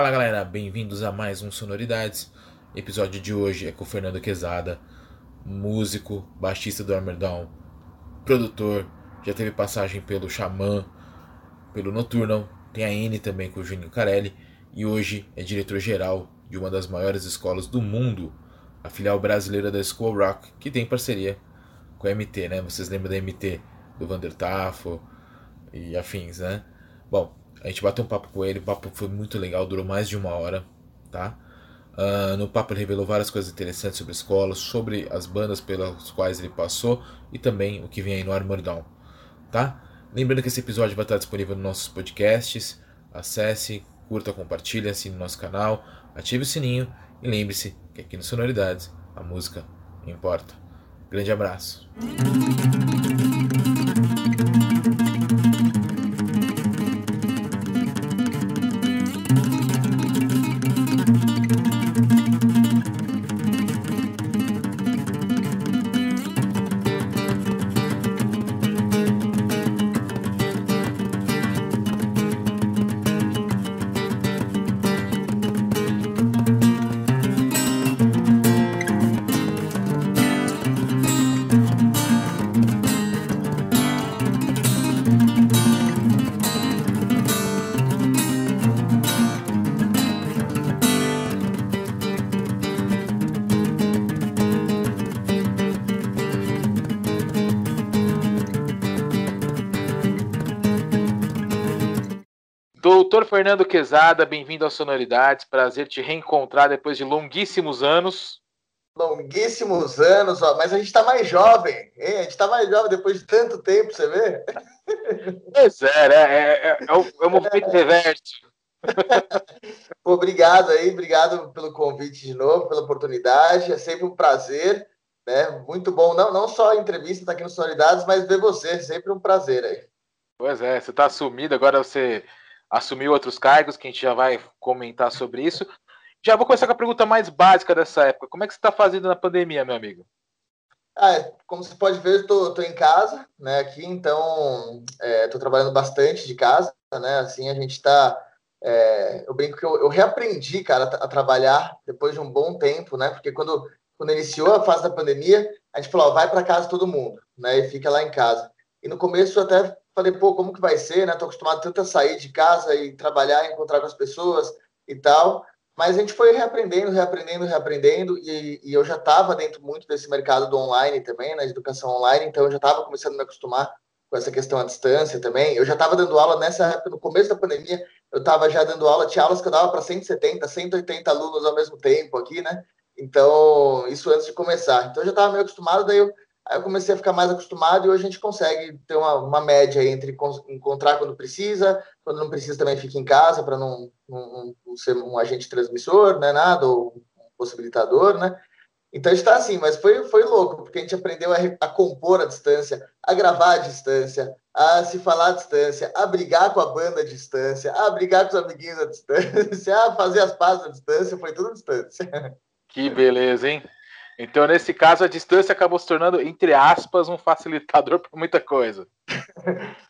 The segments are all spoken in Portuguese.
Fala galera, bem-vindos a mais um Sonoridades. episódio de hoje é com o Fernando Quezada, músico, baixista do Armerdown, produtor, já teve passagem pelo Xamã, pelo Nocturnal, tem a N também com o Juninho Carelli e hoje é diretor-geral de uma das maiores escolas do mundo, a filial brasileira da School Rock, que tem parceria com a MT, né? Vocês lembram da MT do Vander Tafo e afins, né? Bom, a gente bateu um papo com ele, o papo foi muito legal, durou mais de uma hora, tá? Uh, no papo ele revelou várias coisas interessantes sobre a escola, sobre as bandas pelas quais ele passou e também o que vem aí no Armor Down, tá? Lembrando que esse episódio vai estar disponível nos nossos podcasts. Acesse, curta, compartilhe, assine nosso canal, ative o sininho e lembre-se que aqui no Sonoridades a música importa. Grande abraço. Doutor Fernando Quezada, bem-vindo às Sonoridades. Prazer te reencontrar depois de longuíssimos anos. Longuíssimos anos, ó, mas a gente está mais jovem, hein? A gente está mais jovem depois de tanto tempo, você vê? Pois é, né? é, é, é, o, é o movimento reverso. Pô, obrigado aí, obrigado pelo convite de novo, pela oportunidade. É sempre um prazer, né? Muito bom, não, não só a entrevista tá aqui no Sonoridades, mas ver você, sempre um prazer aí. Pois é, você está assumido, agora você assumiu outros cargos, que a gente já vai comentar sobre isso. Já vou começar com a pergunta mais básica dessa época. Como é que você está fazendo na pandemia, meu amigo? Ah, é, como você pode ver, estou em casa, né, aqui, então estou é, trabalhando bastante de casa, né, assim, a gente está, é, eu brinco que eu, eu reaprendi, cara, a, trabalhar depois de um bom tempo, né, porque quando, quando iniciou a fase da pandemia, a gente falou, ó, vai para casa todo mundo, né, e fica lá em casa. E no começo até falei, pô, como que vai ser, né? Tô acostumado tanto a sair de casa e trabalhar, encontrar com as pessoas e tal. Mas a gente foi reaprendendo, reaprendendo, reaprendendo, e, e eu já estava dentro muito desse mercado do online também, na educação online, então eu já estava começando a me acostumar com essa questão à distância também. Eu já estava dando aula nessa época, no começo da pandemia, eu estava já dando aula, tinha aulas que eu dava para 170, 180 alunos ao mesmo tempo aqui, né? Então, isso antes de começar. Então, eu já estava meio acostumado, daí eu Aí eu comecei a ficar mais acostumado e hoje a gente consegue ter uma, uma média entre encontrar quando precisa, quando não precisa também fica em casa para não, não, não, ser um agente transmissor, né, nada, ou um possibilitador, né? Então está assim, mas foi, foi louco, porque a gente aprendeu a, a, compor à distância, a gravar à distância, a se falar à distância, a brigar com a banda à distância, a brigar com os amiguinhos à distância, a fazer as pazes à distância, foi tudo à distância. Que beleza, hein? Então, nesse caso, a distância acabou se tornando, entre aspas, um facilitador para muita coisa.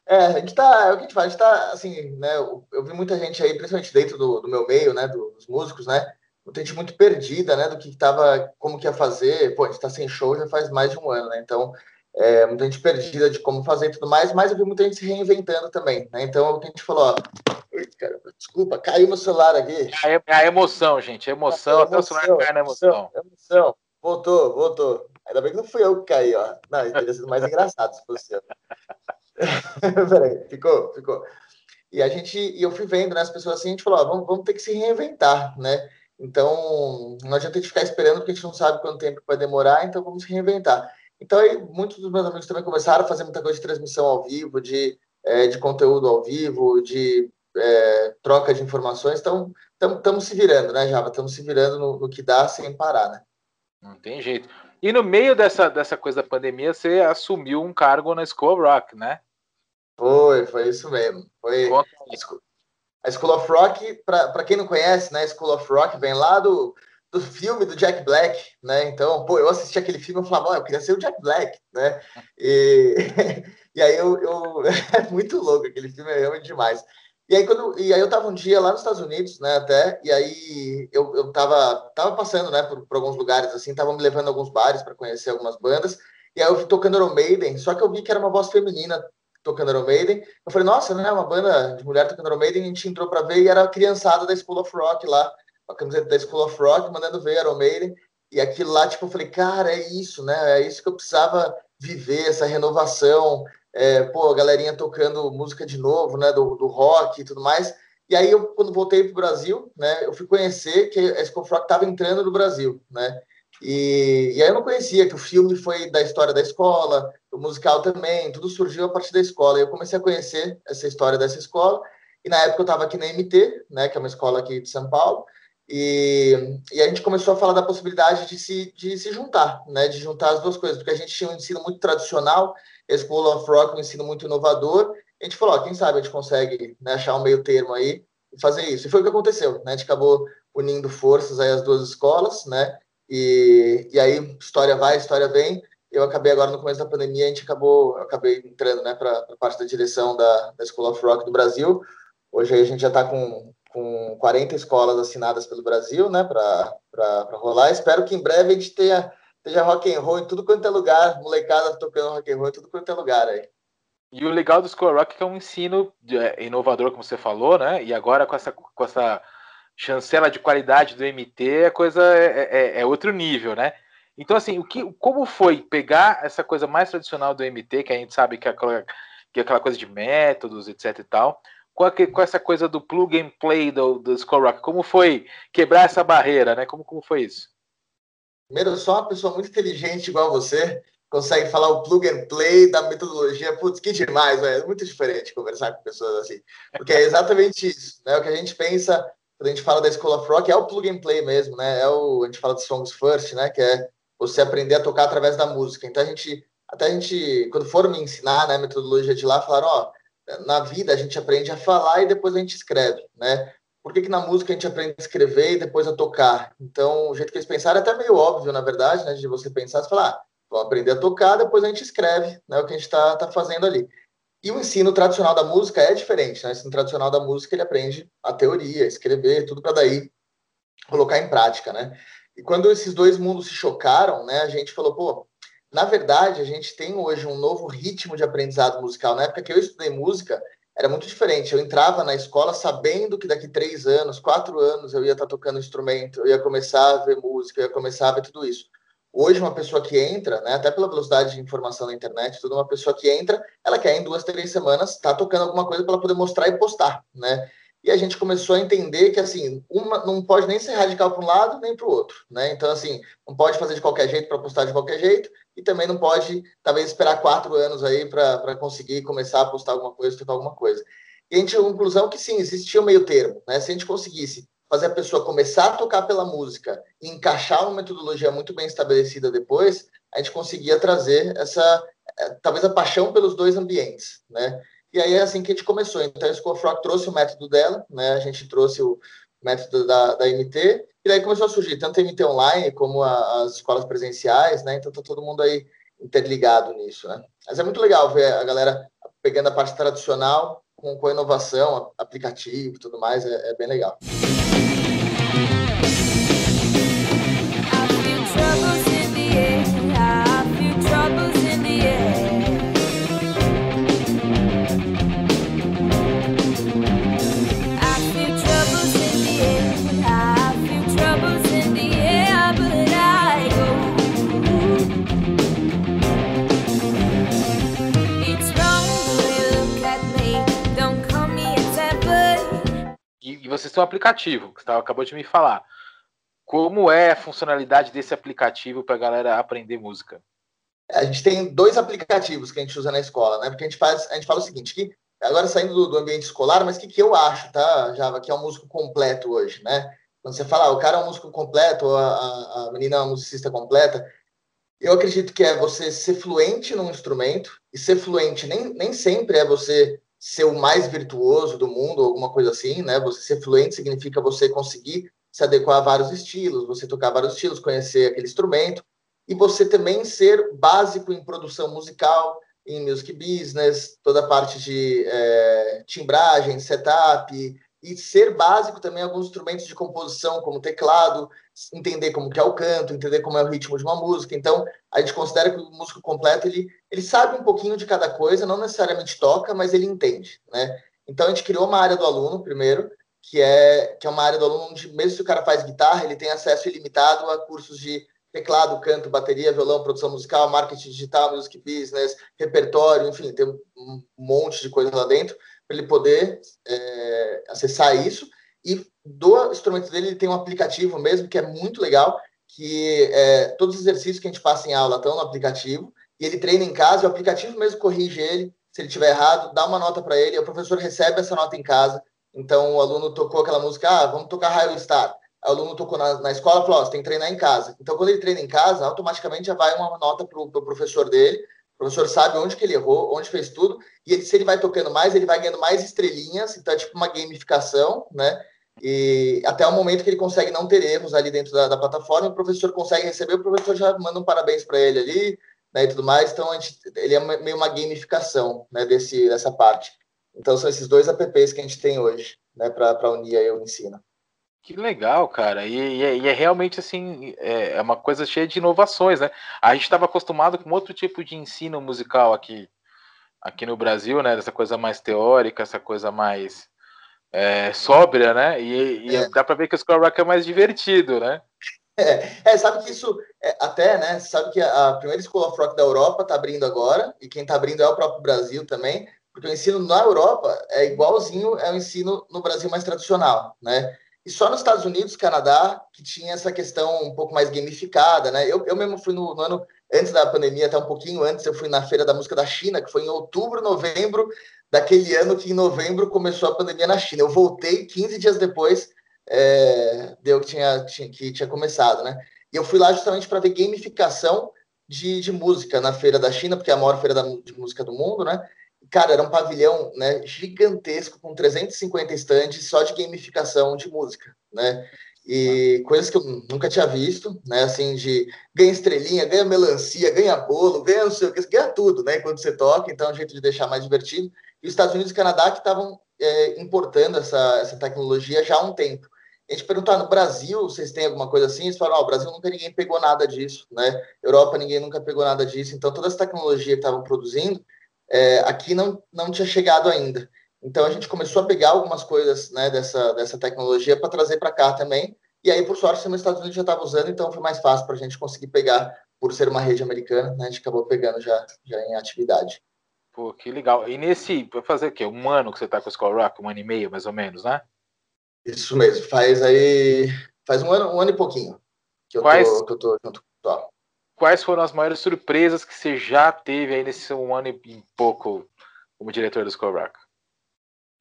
É, a gente tá, é o que a gente faz, a gente tá, assim, né, eu, eu vi muita gente aí, principalmente dentro do, do meu meio, né, dos músicos, né, muita gente muito perdida, né, do que tava, como que ia fazer, pô, a gente tá sem show já faz mais de um ano, né, então, é, muita gente perdida de como fazer e tudo mais, mas eu vi muita gente se reinventando também, né, então, é o que a gente falou, ó, caramba, desculpa, caiu meu celular aqui. É a, é emoção, gente, a emoção, é a emoção, até o celular cai na emoção. emoção. emoção. Voltou, voltou. Ainda bem que não fui eu que caí, ó. Não, teria sido mais engraçado se fosse eu. Peraí, ficou, ficou. E a gente, e eu fui vendo, né, as pessoas assim, a gente falou, ó, vamos, vamos ter que se reinventar, né? Então, não adianta a gente ficar esperando, porque a gente não sabe quanto tempo vai demorar, então vamos se reinventar. Então, aí, muitos dos meus amigos também começaram a fazer muita coisa de transmissão ao vivo, de, é, de conteúdo ao vivo, de é, troca de informações. Então, estamos se virando, né, Java? Estamos se virando no, no que dá sem parar, né? Não tem jeito. E no meio dessa, dessa coisa da pandemia, você assumiu um cargo na School of Rock, né? Foi, foi isso mesmo. Foi a School of Rock, para quem não conhece, né? School of Rock vem lá do, do filme do Jack Black, né? Então, pô, eu assisti aquele filme e falava, oh, eu queria ser o Jack Black, né? E, e aí eu, eu, é muito louco, aquele filme é realmente demais. E aí, quando, e aí eu tava um dia lá nos Estados Unidos, né, até, e aí eu, eu tava, tava passando, né, por, por alguns lugares, assim, tava me levando a alguns bares para conhecer algumas bandas, e aí eu vi tocando Iron Maiden, só que eu vi que era uma voz feminina tocando Iron Maiden, eu falei, nossa, né, uma banda de mulher tocando Iron Maiden, a gente entrou para ver, e era a criançada da School of Rock lá, a camiseta da School of Rock, mandando ver Iron Maiden, e aquilo lá, tipo, eu falei, cara, é isso, né, é isso que eu precisava viver, essa renovação, é, pô, a galerinha tocando música de novo, né, do, do rock e tudo mais. E aí, eu, quando voltei para o Brasil, né, eu fui conhecer que a Skull Rock estava entrando no Brasil, né, e, e, aí eu não conhecia que o filme foi da história da escola, o musical também, tudo surgiu a partir da escola. E eu comecei a conhecer essa história dessa escola, e na época eu estava aqui na MT, né, que é uma escola aqui de São Paulo, e, e, a gente começou a falar da possibilidade de se, de se juntar, né, de juntar as duas coisas, porque a gente tinha um ensino muito tradicional, School of Rock, um ensino muito inovador. A gente falou, ó, quem sabe a gente consegue né, achar um meio termo aí e fazer isso. E foi o que aconteceu, né? A gente acabou unindo forças aí as duas escolas, né? E, e aí história vai, história vem. Eu acabei agora no começo da pandemia, a gente acabou, acabei entrando, né, para parte da direção da, da School of Rock do Brasil. Hoje a gente já está com com 40 escolas assinadas pelo Brasil, né, para rolar. Espero que em breve a gente tenha Seja rock and roll em tudo quanto é lugar, molecada tocando rock and roll em tudo quanto é lugar aí. E o legal do School Rock é que é um ensino é, inovador, como você falou, né? E agora com essa, com essa chancela de qualidade do MT, a coisa é, é, é outro nível, né? Então, assim, o que, como foi pegar essa coisa mais tradicional do MT, que a gente sabe que é aquela, que é aquela coisa de métodos, etc e tal, com, a, com essa coisa do plug and play do, do Rock, como foi quebrar essa barreira, né? Como, como foi isso? Primeiro, só uma pessoa muito inteligente igual você consegue falar o plug and play da metodologia. Putz, que demais. É muito diferente conversar com pessoas assim. Porque é exatamente isso, né? O que a gente pensa quando a gente fala da escola of rock é o plug and play mesmo, né? É o, a gente fala de songs first, né? Que é você aprender a tocar através da música. Então a gente, até a gente, quando foram me ensinar, né, a metodologia de lá, falaram, ó, na vida a gente aprende a falar e depois a gente escreve, né? por que, que, na música a gente aprende a escrever e depois a tocar? Então, o jeito que eles pensaram é até meio óbvio, na verdade, né? De você pensar, você falar, ah, vamos aprender a tocar, depois a gente escreve, né? O que a gente está tá fazendo ali. E o ensino tradicional da música é diferente, né? O ensino tradicional da música, ele aprende a teoria, escrever, tudo para daí colocar em prática, né? E quando esses dois mundos se chocaram, né? A gente falou, pô, na verdade, a gente tem hoje um novo ritmo de aprendizado musical. Na época que eu estudei música, era muito diferente. Eu entrava na escola sabendo que daqui três anos, quatro anos, eu ia estar tocando instrumento, eu ia começar a ver música, eu ia começar a ver tudo isso. Hoje, uma pessoa que entra, né, até pela velocidade de informação na internet, tudo uma pessoa que entra, ela quer em duas, três semanas estar tá tocando alguma coisa para poder mostrar e postar, né? E a gente começou a entender que assim, uma não pode nem ser radical para um lado nem para o outro, né? Então assim, não pode fazer de qualquer jeito para postar de qualquer jeito, e também não pode, talvez, esperar quatro anos aí para conseguir começar a postar alguma coisa, tocar alguma coisa. E a gente chegou à conclusão que sim, existia um meio termo, né? Se a gente conseguisse fazer a pessoa começar a tocar pela música e encaixar uma metodologia muito bem estabelecida depois, a gente conseguia trazer essa, é, talvez a paixão pelos dois ambientes, né? E aí é assim que a gente começou. Então, a School of Rock trouxe o método dela, né? A gente trouxe o método da, da MT, e daí começou a surgir tanto a MT online como a, as escolas presenciais, né? Então tá todo mundo aí interligado nisso, né? Mas é muito legal ver a galera pegando a parte tradicional com, com a inovação, aplicativo e tudo mais, é, é bem legal. Vocês têm um aplicativo, que você acabou de me falar. Como é a funcionalidade desse aplicativo para a galera aprender música? A gente tem dois aplicativos que a gente usa na escola, né? Porque a gente faz, a gente fala o seguinte, que agora saindo do, do ambiente escolar, mas o que, que eu acho, tá, Java, que é um músico completo hoje, né? Quando você fala, ah, o cara é um músico completo, a, a menina é uma musicista completa, eu acredito que é você ser fluente num instrumento, e ser fluente nem, nem sempre é você ser o mais virtuoso do mundo, alguma coisa assim, né? Você ser fluente significa você conseguir se adequar a vários estilos, você tocar vários estilos, conhecer aquele instrumento, e você também ser básico em produção musical, em music business, toda a parte de é, timbragem, setup, e ser básico também alguns instrumentos de composição, como teclado, entender como que é o canto, entender como é o ritmo de uma música. Então, a gente considera que o músico completo, ele, ele sabe um pouquinho de cada coisa, não necessariamente toca, mas ele entende, né? Então, a gente criou uma área do aluno, primeiro, que é, que é uma área do aluno onde, mesmo se o cara faz guitarra, ele tem acesso ilimitado a cursos de teclado, canto, bateria, violão, produção musical, marketing digital, music business, repertório, enfim, tem um monte de coisa lá dentro para ele poder é, acessar isso. E do instrumento dele, ele tem um aplicativo mesmo que é muito legal, que é, todos os exercícios que a gente passa em aula estão no aplicativo, e ele treina em casa, o aplicativo mesmo corrige ele, se ele tiver errado, dá uma nota para ele, o professor recebe essa nota em casa. Então, o aluno tocou aquela música, ah, vamos tocar Raio Star. O aluno tocou na, na escola falou, oh, você tem que treinar em casa. Então, quando ele treina em casa, automaticamente já vai uma nota para o pro professor dele, o professor sabe onde que ele errou, onde fez tudo, e ele, se ele vai tocando mais, ele vai ganhando mais estrelinhas, então é tipo uma gamificação, né? E até o momento que ele consegue não ter erros ali dentro da, da plataforma, o professor consegue receber, o professor já manda um parabéns para ele ali, né, e tudo mais. Então, gente, ele é meio uma gamificação, né, desse, dessa parte. Então, são esses dois apps que a gente tem hoje, né, para unir aí o ensino. Que legal, cara. E, e, é, e, é, realmente assim, é, é, uma coisa cheia de inovações, né? A gente estava acostumado com outro tipo de ensino musical aqui, aqui no Brasil, né? Dessa coisa mais teórica, essa coisa mais é, sóbria, né? E, e é. dá para ver que o Skull Rock é mais divertido, né? É, é sabe que isso, é, até, né? Sabe que a, a primeira School of Rock da Europa está abrindo agora, e quem está abrindo é o próprio Brasil também, porque o ensino na Europa é igualzinho ao ensino no Brasil mais tradicional, né? E só nos Estados Unidos, Canadá, que tinha essa questão um pouco mais gamificada, né? Eu, eu mesmo fui no, no, ano antes da pandemia, até um pouquinho antes, eu fui na Feira da Música da China, que foi em outubro, novembro daquele ano que em novembro começou a pandemia na China. Eu voltei 15 dias depois, é, deu que tinha, tinha, que tinha começado, né? E eu fui lá justamente para ver gamificação de, de música na Feira da China, porque é a maior feira da, de música do mundo, né? cara, era um pavilhão né, gigantesco, com 350 estandes só de gamificação de música, né? E coisas que eu nunca tinha visto, né? Assim, de ganha estrelinha, ganha melancia, ganha bolo, ganha não sei o que, ganha tudo, né? Quando você toca, então é um jeito de deixar mais divertido. E os Estados Unidos e Canadá que estavam é, importando essa, essa tecnologia já há um tempo. A gente perguntar no Brasil, vocês têm alguma coisa assim? Eles falam, oh, o Brasil nunca ninguém pegou nada disso, né? Europa ninguém nunca pegou nada disso. Então toda essa tecnologia que estavam produzindo é, aqui não, não tinha chegado ainda. Então a gente começou a pegar algumas coisas né, dessa, dessa tecnologia para trazer para cá também. E aí, por sorte, os Estados Unidos já estava usando, então foi mais fácil para a gente conseguir pegar, por ser uma rede americana, né, a gente acabou pegando já, já em atividade. Pô, que legal. E nesse, vai fazer o quê? Um ano que você está com o Skull Rock? Um ano e meio, mais ou menos, né? Isso mesmo. Faz aí. Faz um ano, um ano e pouquinho que eu, Quais... tô, que eu tô junto com o quais foram as maiores surpresas que você já teve aí nesse um ano e pouco como diretor do Skull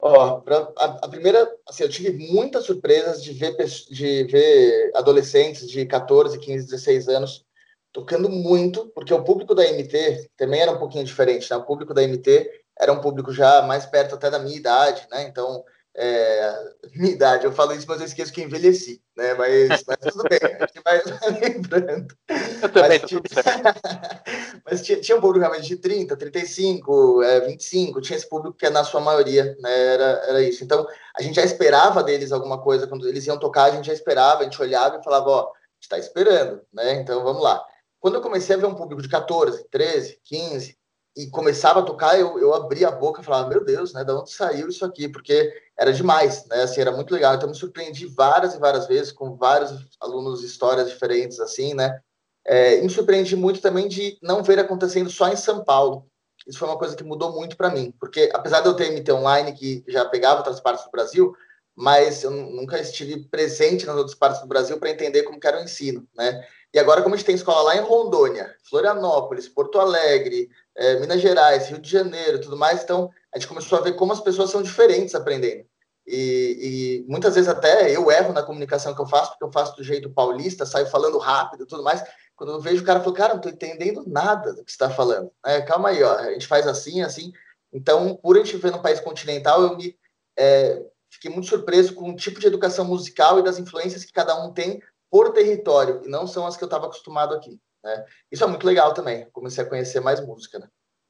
Ó, a, a, primeira, assim, eu tive muitas surpresas de ver, de ver adolescentes de 14, 15, 16 anos tocando muito, porque o público da MT também era um pouquinho diferente, né? O público da MT era um público já mais perto até da minha idade, né? Então, é, minha idade, eu falo isso, mas eu esqueço que envelheci, né? Mas, mas tudo bem, a gente vai lembrando. Eu também, mas, tinha, mas tinha, tinha, um público realmente de 30, 35, é, 25, tinha esse público que é na sua maioria, né? Era, era isso. Então, a gente já esperava deles alguma coisa, quando eles iam tocar, a gente já esperava, a gente olhava e falava, ó, a gente está esperando, né? Então, vamos lá. Quando eu comecei a ver um público de 14, 13, 15, e começava a tocar, eu, eu abria a boca e falava, meu Deus, né, de onde saiu isso aqui? Porque era demais, né, assim, era muito legal. Então, me surpreendi várias e várias vezes com vários alunos, histórias diferentes, assim, né. É, me surpreendi muito também de não ver acontecendo só em São Paulo. Isso foi uma coisa que mudou muito para mim, porque apesar de eu ter MT online, que já pegava outras partes do Brasil, mas eu nunca estive presente nas outras partes do Brasil para entender como era o ensino, né. E agora, como a gente tem escola lá em Rondônia, Florianópolis, Porto Alegre, é, Minas Gerais, Rio de Janeiro, tudo mais, então a gente começou a ver como as pessoas são diferentes aprendendo. E, e, muitas vezes até eu erro na comunicação que eu faço, porque eu faço do jeito paulista, saio falando rápido tudo mais. Quando eu vejo o cara, eu falo, cara, não estou entendendo nada do que está falando. É, calma aí, ó, a gente faz assim, assim. Então, por a gente viver num país continental, eu me é, fiquei muito surpreso com o tipo de educação musical e das influências que cada um tem por território, e não são as que eu estava acostumado aqui. Né? Isso é muito legal também. Comecei a conhecer mais música. Né?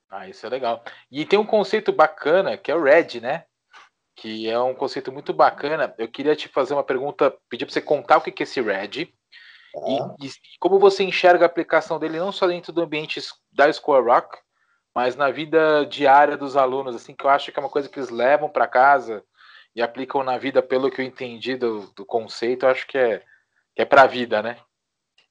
Ah, isso é legal. E tem um conceito bacana que é o Red, né? Que é um conceito muito bacana. Eu queria te fazer uma pergunta, pedir para você contar o que é esse Red ah. e, e, como você enxerga a aplicação dele não só dentro do ambiente da School Rock, mas na vida diária dos alunos, assim, que eu acho que é uma coisa que eles levam para casa e aplicam na vida, pelo que eu entendi do, do conceito, eu acho que é, que é para a vida, né?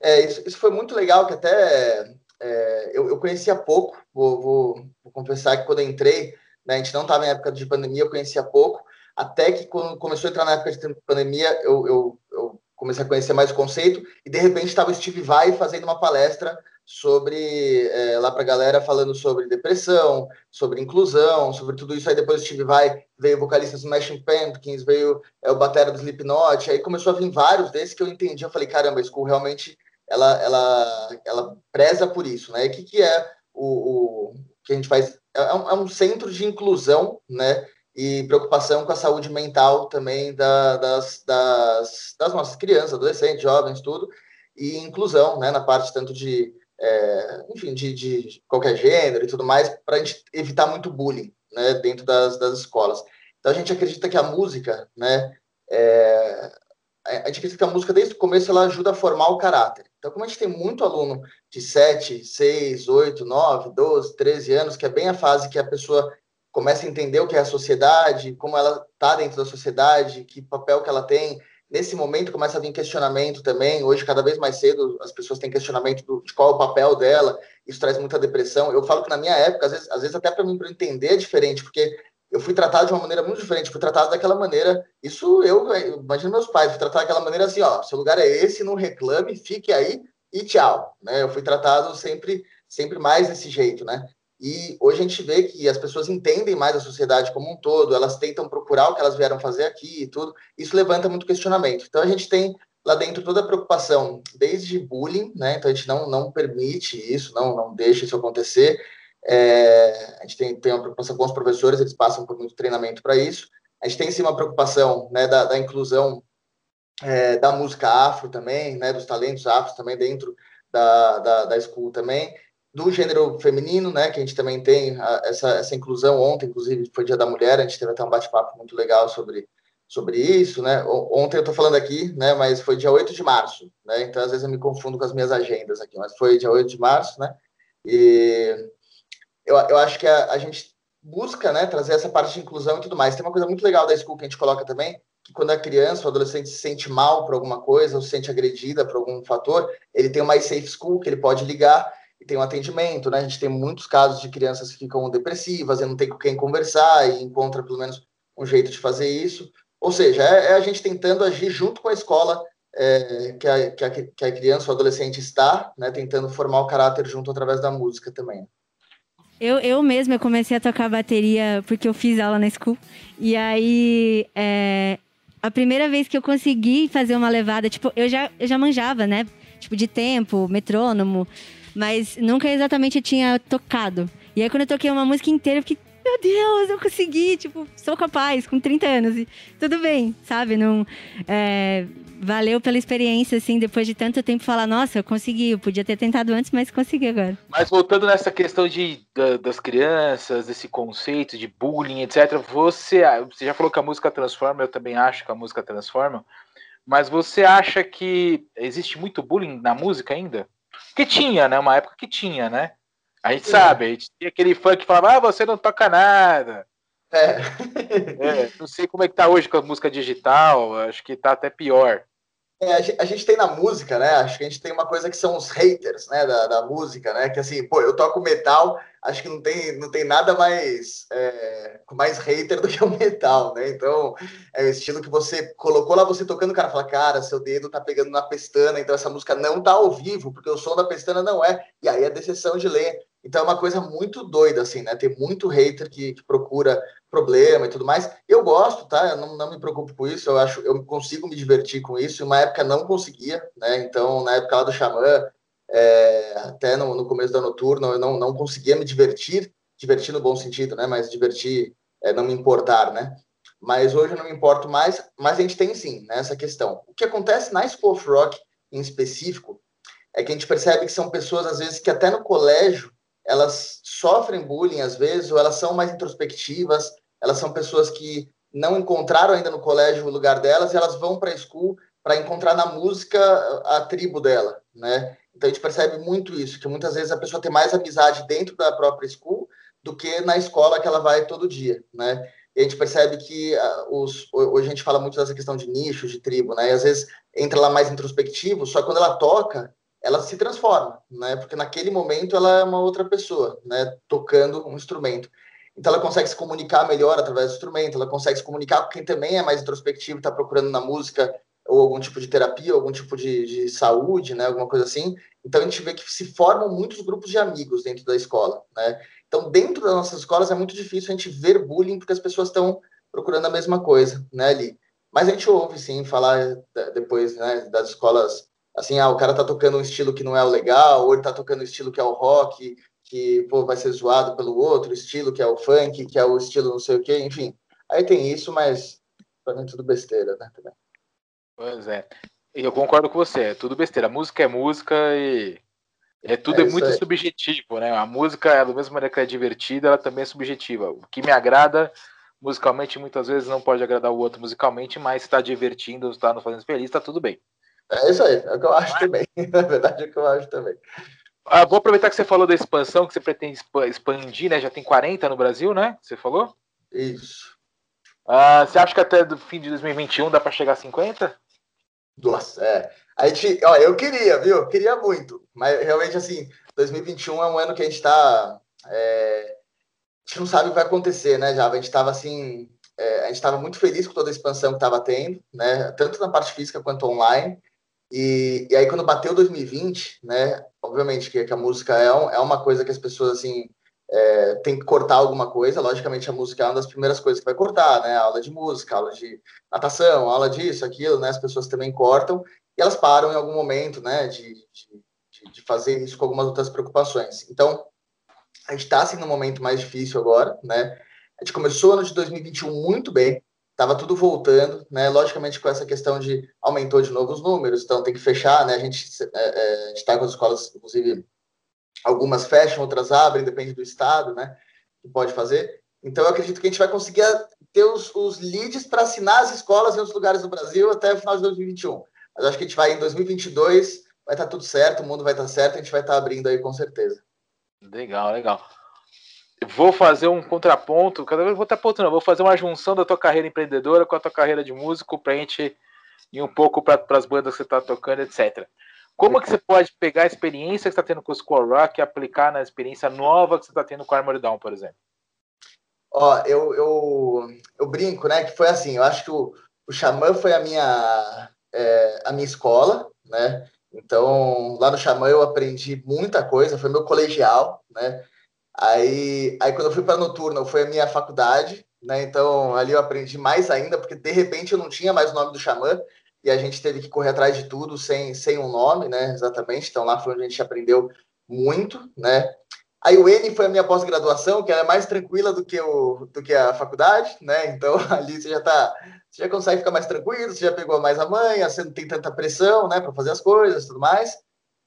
É, isso, isso foi muito legal, que até é, eu, eu conhecia pouco, vou, vou, vou, confessar que quando eu entrei, né, a gente não estava em época de pandemia, eu conhecia pouco, até que quando começou a entrar na época de pandemia, eu, eu, eu comecei a conhecer mais o conceito, e de repente estava o Steve Vai fazendo uma palestra sobre é, lá para a galera falando sobre depressão, sobre inclusão, sobre tudo isso. Aí depois o Steve Vai veio o vocalista do Smashing Pumpkins, veio é, o batera do Slipknot, aí começou a vir vários desses que eu entendi. Eu falei, caramba, a School realmente ela, ela, ela preza por isso, né? E o que, que é o, o que a gente faz? É, é um, é um, centro de inclusão, né? E preocupação com a saúde mental também da, das, das, das nossas crianças, adolescentes, jovens, tudo, e inclusão, né? Na parte tanto de, é, enfim, de, de qualquer gênero e tudo mais, para a gente evitar muito bullying, né? Dentro das, das escolas. Então a gente acredita que a música, né? É, a gente acredita que a música, desde o começo, ela ajuda a formar o caráter. Então, como a gente tem muito aluno de 7, 6, 8, 9, 12, 13 anos, que é bem a fase que a pessoa começa a entender o que é a sociedade, como ela está dentro da sociedade, que papel que ela tem. Nesse momento começa a vir questionamento também. Hoje, cada vez mais cedo, as pessoas têm questionamento do, de qual é o papel dela. Isso traz muita depressão. Eu falo que na minha época, às vezes, às vezes até para mim para entender é diferente, porque eu fui tratado de uma maneira muito diferente, fui tratado daquela maneira. Isso eu, imagino meus pais, fui tratado daquela maneira assim, ó, seu lugar é esse, não reclame, fique aí e tchau, né? Eu fui tratado sempre, sempre mais desse jeito, né? E hoje a gente vê que as pessoas entendem mais a sociedade como um todo, elas tentam procurar o que elas vieram fazer aqui e tudo. Isso levanta muito questionamento. Então a gente tem lá dentro toda a preocupação, desde bullying, né? Então a gente não, não permite isso, não, não deixa isso acontecer. É, a gente tem, tem uma preocupação com os professores, eles passam por muito treinamento para isso. A gente tem sim uma preocupação né, da, da inclusão é, da música afro também, né, dos talentos afros também dentro da, da, da school também, do gênero feminino, né, que a gente também tem a, essa, essa inclusão. Ontem, inclusive foi Dia da Mulher, a gente teve até um bate-papo muito legal sobre, sobre isso, né, ontem eu estou falando aqui, né, mas foi dia 8 de março, né, então às vezes eu me confundo com as minhas agendas aqui, mas foi dia 8 de março, né, e eu, eu acho que a, a gente busca né, trazer essa parte de inclusão e tudo mais. Tem uma coisa muito legal da school que a gente coloca também, que quando a criança ou adolescente se sente mal por alguma coisa, ou se sente agredida por algum fator, ele tem uma safe school que ele pode ligar e tem um atendimento, né? A gente tem muitos casos de crianças que ficam depressivas e não tem com quem conversar e encontra pelo menos um jeito de fazer isso. Ou seja, é, é a gente tentando agir junto com a escola é, que, a, que, a, que a criança ou adolescente está, né? Tentando formar o caráter junto através da música também. Eu, eu mesma eu comecei a tocar bateria porque eu fiz aula na school. E aí, é, a primeira vez que eu consegui fazer uma levada, tipo, eu já, eu já manjava, né? Tipo, de tempo, metrônomo, mas nunca exatamente tinha tocado. E aí, quando eu toquei uma música inteira, eu fiquei, meu Deus, eu consegui, tipo, sou capaz, com 30 anos. E tudo bem, sabe? Não, é, valeu pela experiência, assim, depois de tanto tempo falar, nossa, eu consegui, eu podia ter tentado antes, mas consegui agora. Mas voltando nessa questão de, da, das crianças, desse conceito de bullying, etc., você, você já falou que a música transforma, eu também acho que a música transforma, mas você acha que existe muito bullying na música ainda? Porque tinha, né? Uma época que tinha, né? A gente sabe, a gente tinha aquele fã que falava, ah, você não toca nada. É. é. Não sei como é que tá hoje com a música digital, acho que tá até pior. É, a gente tem na música, né? Acho que a gente tem uma coisa que são os haters, né? Da, da música, né? Que assim, pô, eu toco metal, acho que não tem, não tem nada mais é, mais hater do que o metal, né? Então, é o estilo que você colocou lá, você tocando, o cara fala, cara, seu dedo tá pegando na pestana, então essa música não tá ao vivo, porque o som da pestana não é. E aí é decisão de ler. Então é uma coisa muito doida, assim, né? Tem muito hater que, que procura problema e tudo mais. Eu gosto, tá? Eu não, não me preocupo com isso. Eu acho, eu consigo me divertir com isso. Uma época não conseguia, né? Então, na época lá do Xamã, é, até no, no, começo da noturna, eu não, não conseguia me divertir, divertir no bom sentido, né? Mas divertir, é, não me importar, né? Mas hoje eu não me importo mais. Mas a gente tem sim, né, essa questão. O que acontece na School of Rock, em específico, é que a gente percebe que são pessoas, às vezes, que até no colégio elas sofrem bullying às vezes, ou elas são mais introspectivas, elas são pessoas que não encontraram ainda no colégio o lugar delas e elas vão para a school para encontrar na música a tribo dela, né? Então a gente percebe muito isso, que muitas vezes a pessoa tem mais amizade dentro da própria school do que na escola que ela vai todo dia, né? E a gente percebe que uh, os, hoje a gente fala muito dessa questão de nicho, de tribo, né? E às vezes entra lá mais introspectivo, só quando ela toca, ela se transforma, né? Porque naquele momento ela é uma outra pessoa, né? Tocando um instrumento. Então ela consegue se comunicar melhor através do instrumento, ela consegue se comunicar com quem também é mais introspectivo, está procurando na música ou algum tipo de terapia, algum tipo de, de, saúde, né, alguma coisa assim. Então a gente vê que se formam muitos grupos de amigos dentro da escola, né? Então dentro das nossas escolas é muito difícil a gente ver bullying porque as pessoas estão procurando a mesma coisa, né, ali. Mas a gente ouve sim falar depois, né, das escolas assim, ah, o cara tá tocando um estilo que não é o legal, ou ele tá tocando um estilo que é o rock, que pô, vai ser zoado pelo outro estilo, que é o funk, que é o estilo não sei o quê, enfim. Aí tem isso, mas pra mim é tudo besteira, né, também. Pois é. E eu concordo com você, é tudo besteira. Música é música e é tudo é, é muito aí. subjetivo, né? A música, é da mesma maneira que é divertida, ela também é subjetiva. O que me agrada musicalmente muitas vezes não pode agradar o outro musicalmente, mas está divertindo, está nos fazendo feliz, está tudo bem. É isso aí, é o que eu acho também. Na verdade, é o que eu acho também. Ah, vou aproveitar que você falou da expansão, que você pretende expandir, né? Já tem 40 no Brasil, né? Você falou? Isso. Ah, você acha que até do fim de 2021 dá para chegar a 50? Nossa, é. A gente, ó, eu queria, viu? Eu queria muito. Mas realmente, assim, 2021 é um ano que a gente tá. É, a gente não sabe o que vai acontecer, né, já A gente estava assim. É, a gente estava muito feliz com toda a expansão que estava tendo, né? Tanto na parte física quanto online. E, e aí, quando bateu 2020, né? Obviamente que, que a música é, um, é uma coisa que as pessoas, assim, é, tem que cortar alguma coisa. Logicamente, a música é uma das primeiras coisas que vai cortar, né? Aula de música, aula de natação, aula disso, aquilo, né? As pessoas também cortam e elas param em algum momento, né? De, de, de fazer isso com algumas outras preocupações. Então, a gente está assim num momento mais difícil agora, né? A gente começou o ano de 2021 muito bem, estava tudo voltando, né? Logicamente com essa questão de aumentou de novo os números, então tem que fechar, né? A gente é, é, está com as escolas, inclusive algumas fecham, outras abrem, depende do estado, né? Que pode fazer. Então eu acredito que a gente vai conseguir ter os, os leads para assinar as escolas em outros lugares do Brasil até o final de 2021. Mas acho que a gente vai em 2022, vai estar tá tudo certo, o mundo vai estar tá certo, a gente vai estar tá abrindo aí com certeza. Legal, legal vou fazer um contraponto, cada vez vou estar ponto não, vou fazer uma junção da tua carreira empreendedora com a tua carreira de músico para a gente ir um pouco para as bandas que você está tocando, etc. Como que você pode pegar a experiência que está tendo com o Score Rock e aplicar na experiência nova que você está tendo com o Armored Down, por exemplo? Ó, eu, eu, eu brinco, né, que foi assim, eu acho que o, o Xamã foi a minha, é, a minha escola, né, então lá no Xamã eu aprendi muita coisa, foi meu colegial, né, Aí, aí quando eu fui para noturno, foi a minha faculdade, né? Então ali eu aprendi mais ainda, porque de repente eu não tinha mais o nome do xamã e a gente teve que correr atrás de tudo sem, sem um nome, né? Exatamente. Então lá foi onde a gente aprendeu muito, né? Aí o N foi a minha pós-graduação, que é mais tranquila do que, o, do que a faculdade, né? Então ali você já tá, você já consegue ficar mais tranquilo, você já pegou mais a manha, você não tem tanta pressão, né, para fazer as coisas, tudo mais.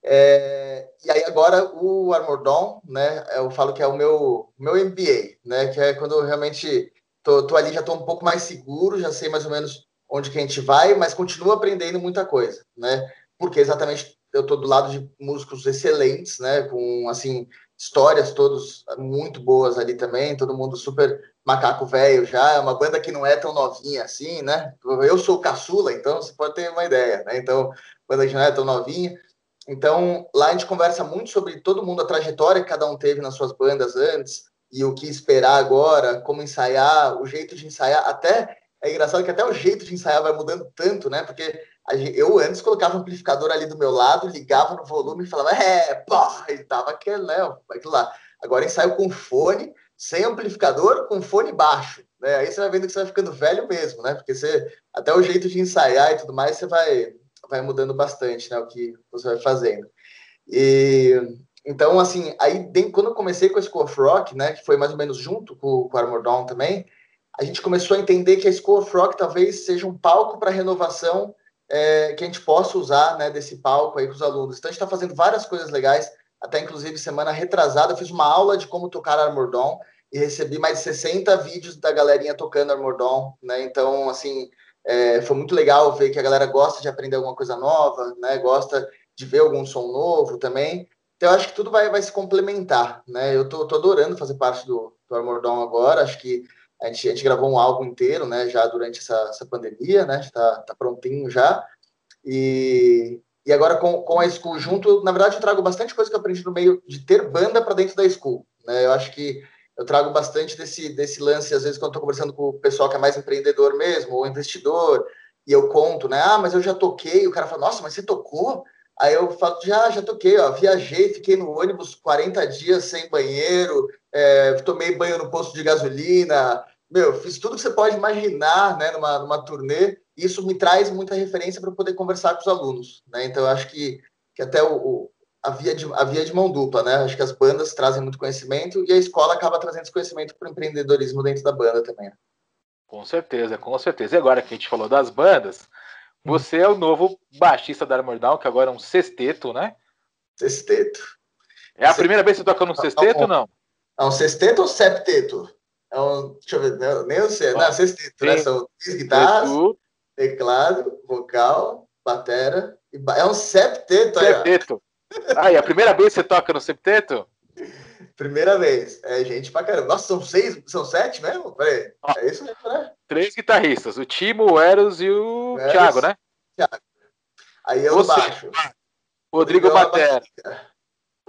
É, e aí agora o Armordon, né? Eu falo que é o meu meu MBA, né? Que é quando eu realmente tô, tô ali já tô um pouco mais seguro, já sei mais ou menos onde que a gente vai, mas continuo aprendendo muita coisa, né? Porque exatamente eu tô do lado de músicos excelentes, né? Com assim histórias todos muito boas ali também, todo mundo super macaco velho já, é uma banda que não é tão novinha assim, né? Eu sou caçula, então você pode ter uma ideia, né? Então, banda que não é tão novinha, então, lá a gente conversa muito sobre todo mundo, a trajetória que cada um teve nas suas bandas antes, e o que esperar agora, como ensaiar, o jeito de ensaiar. Até é engraçado que até o jeito de ensaiar vai mudando tanto, né? Porque eu antes colocava o amplificador ali do meu lado, ligava no volume e falava, é, pô, e tava aquele, né? Aquilo lá. Agora ensaio com fone, sem amplificador, com fone baixo. Né? Aí você vai vendo que você vai ficando velho mesmo, né? Porque você, até o jeito de ensaiar e tudo mais, você vai, vai mudando bastante, né? O que você vai fazendo. E então, assim, aí quando eu comecei com a School of Rock, né? Que foi mais ou menos junto com, com o Armor Dawn também, a gente começou a entender que a School of Rock talvez seja um palco para renovação é, que a gente possa usar, né? Desse palco aí com os alunos. Então, a gente está fazendo várias coisas legais até inclusive semana retrasada, eu fiz uma aula de como tocar Armor Dawn e recebi mais de 60 vídeos da galerinha tocando Armor Dawn, né? Então, assim, é, foi muito legal ver que a galera gosta de aprender alguma coisa nova, né? Gosta de ver algum som novo também. Então, eu acho que tudo vai, vai se complementar, né? Eu tô, tô adorando fazer parte do, do Armor Dawn agora, acho que a gente, a gente gravou um álbum inteiro, né? Já durante essa, essa pandemia, né? Está tá prontinho já. E, e agora com, com a School junto, na verdade, eu trago bastante coisa que eu aprendi no meio de ter banda para dentro da School. Né? Eu acho que eu trago bastante desse, desse lance, às vezes, quando estou conversando com o pessoal que é mais empreendedor mesmo, ou investidor, e eu conto, né? Ah, mas eu já toquei. O cara fala, nossa, mas você tocou? Aí eu falo, já, já toquei, ó, viajei, fiquei no ônibus 40 dias sem banheiro, é, tomei banho no posto de gasolina, meu, fiz tudo que você pode imaginar, né, numa, numa turnê, isso me traz muita referência para poder conversar com os alunos, né? Então, eu acho que, que até o, o, a, via de, a via de mão dupla, né? Acho que as bandas trazem muito conhecimento e a escola acaba trazendo esse conhecimento para o empreendedorismo dentro da banda também. Né? Com certeza, com certeza. E agora que a gente falou das bandas, você é o novo baixista da Armor Down, que agora é um sexteto, né? Sexteto. É a sexteto. primeira vez que você toca no sexteto ou não? É um sexteto ou septeto? É um, deixa eu ver, nem eu sei. Não, sexteto, né? São três guitarras, teclado, vocal, batera. E ba... É um septeto. Septeto. Ah, e a primeira vez que você toca no septeto? Primeira vez. É gente pra caramba. Nossa, são seis, são sete mesmo? Peraí. É isso mesmo, né? Três guitarristas. O Timo, o Eros e o Eros, Thiago, né? Thiago. Aí eu Você, baixo. Rodrigo, Rodrigo Batera.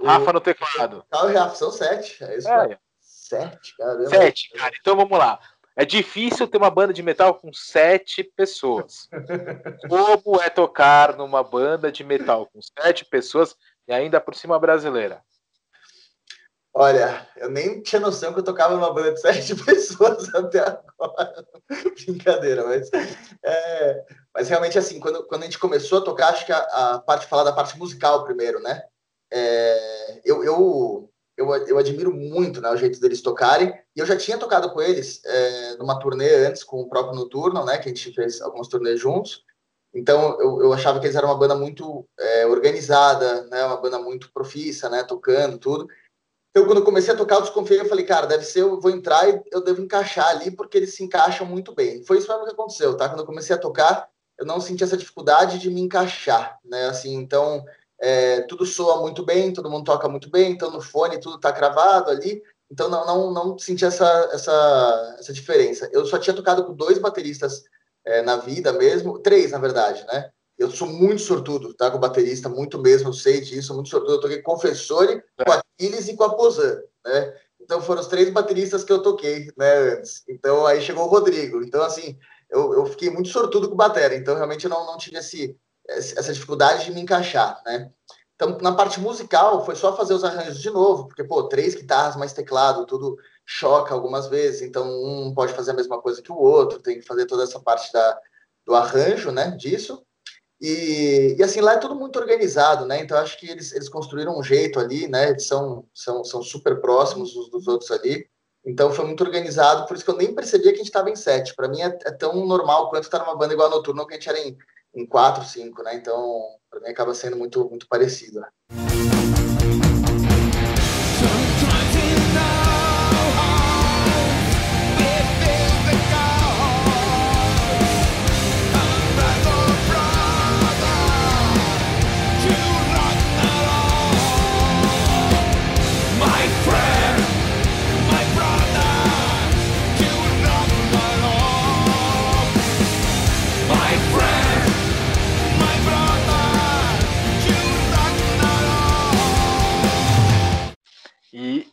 Rafa no teclado. Calma, Rafa, são sete. É isso é. Sete, caramba. Sete, cara. Então vamos lá. É difícil ter uma banda de metal com sete pessoas. Como é tocar numa banda de metal com sete pessoas e ainda por cima brasileira? Olha, eu nem tinha noção que eu tocava numa banda de sete pessoas até agora. Brincadeira, mas, é, mas realmente assim, quando, quando a gente começou a tocar, acho que a, a parte falar da parte musical primeiro, né? É, eu, eu eu, eu admiro muito né, o jeito deles tocarem. E eu já tinha tocado com eles é, numa turnê antes, com o próprio Noturno, né? Que a gente fez algumas turnês juntos. Então eu, eu achava que eles eram uma banda muito é, organizada, né? Uma banda muito profissa, né? Tocando tudo. Então quando eu comecei a tocar, eu desconfiei. Eu falei, cara, deve ser, eu vou entrar e eu devo encaixar ali porque eles se encaixam muito bem. Foi isso mesmo que aconteceu, tá? Quando eu comecei a tocar, eu não senti essa dificuldade de me encaixar, né? Assim, então é, tudo soa muito bem, todo mundo toca muito bem, então no fone tudo está gravado ali, então não, não, não senti essa, essa, essa diferença. Eu só tinha tocado com dois bateristas é, na vida mesmo, três na verdade, né? Eu sou muito sortudo, tá? Com baterista, muito mesmo, eu sei disso, muito sortudo. Eu toquei com o Confessore, com a Aquiles e com a Pozan, né? Então foram os três bateristas que eu toquei, né, antes. Então aí chegou o Rodrigo. Então, assim, eu, eu fiquei muito sortudo com Batera. Então, realmente, eu não, não tive esse, essa dificuldade de me encaixar, né? Então, na parte musical, foi só fazer os arranjos de novo, porque, pô, três guitarras mais teclado, tudo choca algumas vezes, então um pode fazer a mesma coisa que o outro, tem que fazer toda essa parte da, do arranjo, né, disso. E, e assim, lá é tudo muito organizado, né? Então, acho que eles, eles construíram um jeito ali, né? Eles são, são, são super próximos uns dos outros ali. Então, foi muito organizado, por isso que eu nem percebia que a gente estava em sete. Para mim, é, é, tão normal quanto estar numa banda igual a Noturno, que a gente era em em quatro, cinco, né? Então, para mim acaba sendo muito, muito parecido. Né?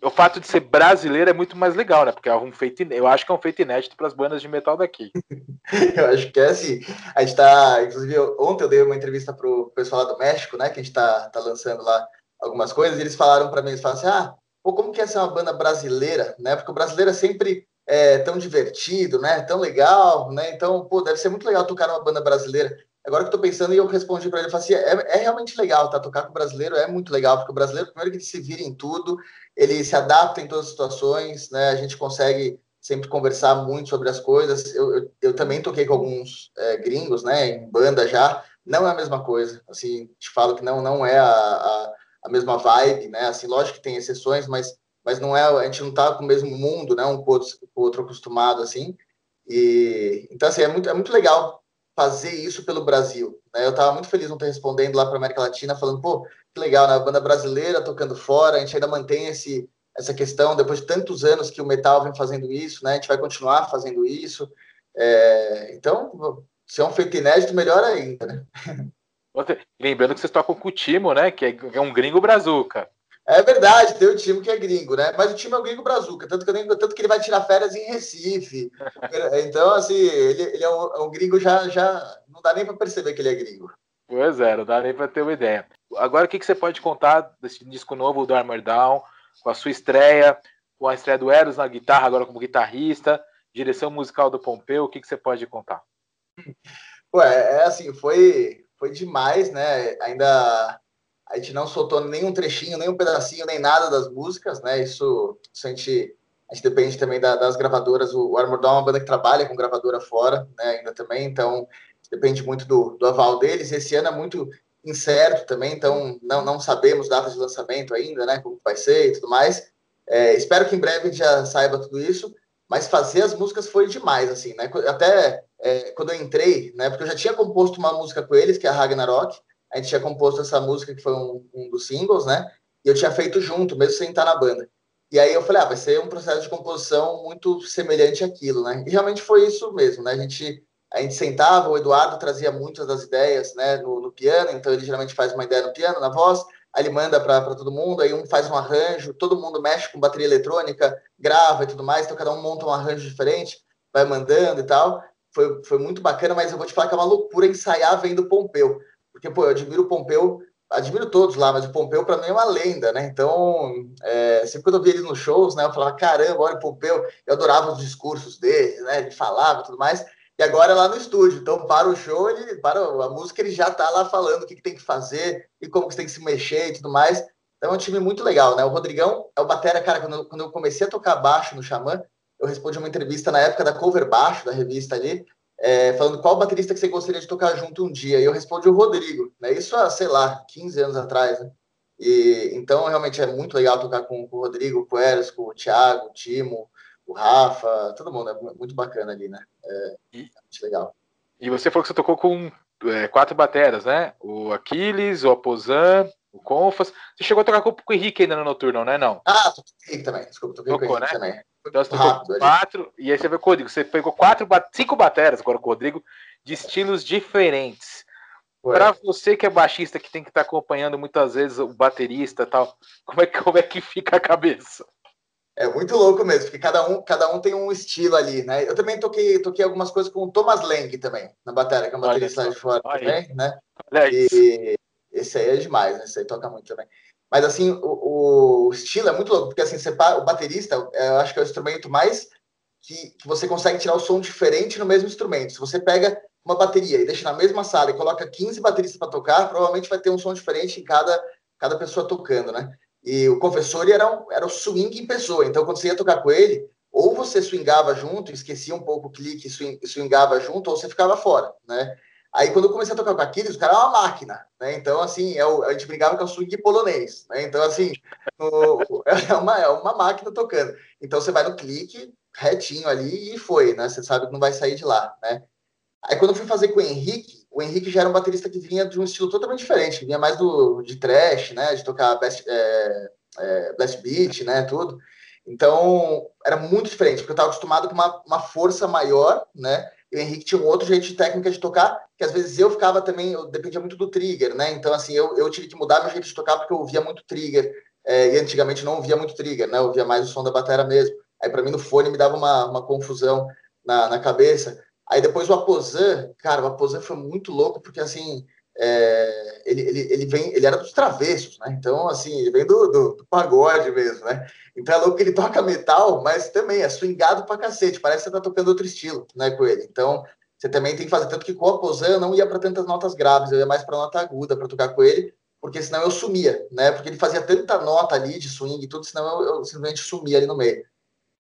O fato de ser brasileiro é muito mais legal, né? Porque é um feito, eu acho que é um feito inédito para as bandas de metal daqui. eu acho que é assim. A gente tá, inclusive, ontem eu dei uma entrevista pro pessoal lá do México, né? Que a gente tá, tá lançando lá algumas coisas, e eles falaram para mim, eles falaram assim: ah, pô, como que é ser uma banda brasileira, né? Porque o brasileiro é sempre é, tão divertido, né? Tão legal, né? Então, pô, deve ser muito legal tocar numa banda brasileira. Agora que eu tô pensando, e eu respondi para ele, eu falei assim, é, é, realmente legal, tá? Tocar com o brasileiro é muito legal, porque o brasileiro, primeiro que ele se vira em tudo, ele se adapta em todas as situações, né? A gente consegue sempre conversar muito sobre as coisas. Eu, eu, eu também toquei com alguns é, gringos, né? Em banda já, não é a mesma coisa. Assim, te falo que não, não é a, a, a mesma vibe, né? Assim, lógico que tem exceções, mas, mas não é, a gente não tá com o mesmo mundo, né? Um com o outro, com outro acostumado, assim. E, então, assim, é muito, é muito legal fazer isso pelo Brasil. Né? Eu estava muito feliz ter respondendo lá para América Latina, falando, pô, que legal, né? A banda brasileira tocando fora, a gente ainda mantém esse, essa questão, depois de tantos anos que o metal vem fazendo isso, né? A gente vai continuar fazendo isso. É, então, se é um feito inédito, melhor ainda, né? Lembrando que vocês tocam com o Timo, né? Que é um gringo brazuca. É verdade, tem o time que é gringo, né? Mas o time é o gringo brazuca, tanto que, nem, tanto que ele vai tirar férias em Recife. Então, assim, ele, ele é, um, é, um, gringo já, já. Não dá nem para perceber que ele é gringo. Pois é, não dá nem para ter uma ideia. Agora, o que, que você pode contar desse disco novo do Armor Down, com a sua estreia, com a estreia do Eros na guitarra, agora como guitarrista, direção musical do Pompeu, o que, que você pode contar? Ué, é assim, foi, foi demais, né? Ainda a gente não soltou nenhum trechinho, nem um pedacinho, nem nada das músicas, né? Isso, isso a, gente, a gente depende também da, das gravadoras. O, o Down é uma banda que trabalha com gravadora fora, né? Ainda também, então depende muito do, do aval deles. Esse ano é muito incerto também, então não, não sabemos datas de lançamento ainda, né? Como vai ser e tudo mais. É, espero que em breve a gente já saiba tudo isso, mas fazer as músicas foi demais, assim, né? Até é, quando eu entrei, né? Porque eu já tinha composto uma música com eles, que é a Ragnarok, a gente tinha composto essa música, que foi um, um, dos singles, né? E eu tinha feito junto, mesmo sem estar na banda. E aí eu falei, ah, vai ser um processo de composição muito semelhante àquilo, né? E realmente foi isso mesmo, né? A gente, a gente sentava, o Eduardo trazia muitas das ideias, né, no, no piano, então ele geralmente faz uma ideia no piano, na voz, aí ele manda para todo mundo, aí um faz um arranjo, todo mundo mexe com bateria eletrônica, grava e tudo mais, então cada um monta um arranjo diferente, vai mandando e tal. Foi, foi muito bacana, mas eu vou te falar que é uma loucura ensaiar vendo Pompeu porque, pô, eu admiro o Pompeu, admiro todos lá, mas o Pompeu para mim é uma lenda, né? Então, é, sempre quando eu via ele nos shows, né, eu falava, caramba, olha o Pompeu, eu adorava os discursos dele, né? Ele falava e tudo mais. E agora é lá no estúdio, então para o show, ele para a música, ele já tá lá falando o que, que tem que fazer e como que tem que se mexer e tudo mais. Então é um time muito legal, né? O Rodrigão é o batera, cara, quando quando eu comecei a tocar baixo no Xamã, eu respondi uma entrevista na época da Cover Baixo, da revista ali, é, falando qual baterista que você gostaria de tocar junto um dia. E eu respondi o Rodrigo, né? Isso há, sei lá, 15 anos atrás, né? E, então, realmente é muito legal tocar com, com o Rodrigo, com o Eros, com o Thiago, o Timo, o Rafa, todo mundo, é muito bacana ali, né? É, e, muito legal. E você falou que você tocou com é, quatro bateras, né? O Aquiles, o Aposan, o Confas. Você chegou a tocar com, o Henrique ainda no Noturno, não é não? Ah, toquei com o Henrique também, desculpa, toquei Tocou, com o Henrique né? também. Então você rápido, quatro, e aí você vê com o Rodrigo. Você pegou quatro, cinco bateras agora com o Rodrigo, de estilos diferentes. Para você que é baixista, que tem que estar tá acompanhando muitas vezes o baterista tal, como é, que, como é que fica a cabeça? É muito louco mesmo, porque cada um, cada um tem um estilo ali, né? Eu também toquei, toquei algumas coisas com o Thomas Lang também, na bateria, que é um baterista lá de fora também, né? Olha e esse aí é demais, né? Esse aí toca muito também. Mas, assim, o, o estilo é muito louco, porque, assim, você, o baterista, é, eu acho que é o instrumento mais que, que você consegue tirar o som diferente no mesmo instrumento. Se você pega uma bateria e deixa na mesma sala e coloca 15 bateristas para tocar, provavelmente vai ter um som diferente em cada, cada pessoa tocando, né? E o confessor era, um, era o swing em pessoa. Então, quando você ia tocar com ele, ou você swingava junto, esquecia um pouco o clique e swing, swingava junto, ou você ficava fora, né? Aí, quando eu comecei a tocar com Aquiles, o cara é uma máquina, né? Então, assim, é o, a gente brincava que é o swing polonês, né? Então, assim, o, é, uma, é uma máquina tocando. Então, você vai no clique, retinho ali, e foi, né? Você sabe que não vai sair de lá, né? Aí, quando eu fui fazer com o Henrique, o Henrique já era um baterista que vinha de um estilo totalmente diferente, vinha mais do, de trash, né? De tocar best, é, é, blast beat, né? Tudo. Então, era muito diferente, porque eu estava acostumado com uma, uma força maior, né? E o Henrique tinha um outro jeito de técnica de tocar, que às vezes eu ficava também, eu dependia muito do trigger, né? Então, assim, eu, eu tive que mudar meu jeito de tocar porque eu ouvia muito trigger. É, e antigamente não ouvia muito trigger, né? Eu ouvia mais o som da bateria mesmo. Aí, para mim, no fone me dava uma, uma confusão na, na cabeça. Aí, depois, o Aposan, cara, o Aposan foi muito louco, porque, assim, é, ele, ele, ele, vem, ele era dos travessos, né? Então, assim, ele vem do, do, do, pagode mesmo, né? Então é louco que ele toca metal, mas também é swingado pra cacete, parece que você tá tocando outro estilo, né, com ele. Então, você também tem que fazer tanto que com o Aposan eu não ia para tantas notas graves, eu ia mais para nota aguda para tocar com ele, porque senão eu sumia, né? Porque ele fazia tanta nota ali de swing e tudo, senão eu, eu simplesmente sumia ali no meio.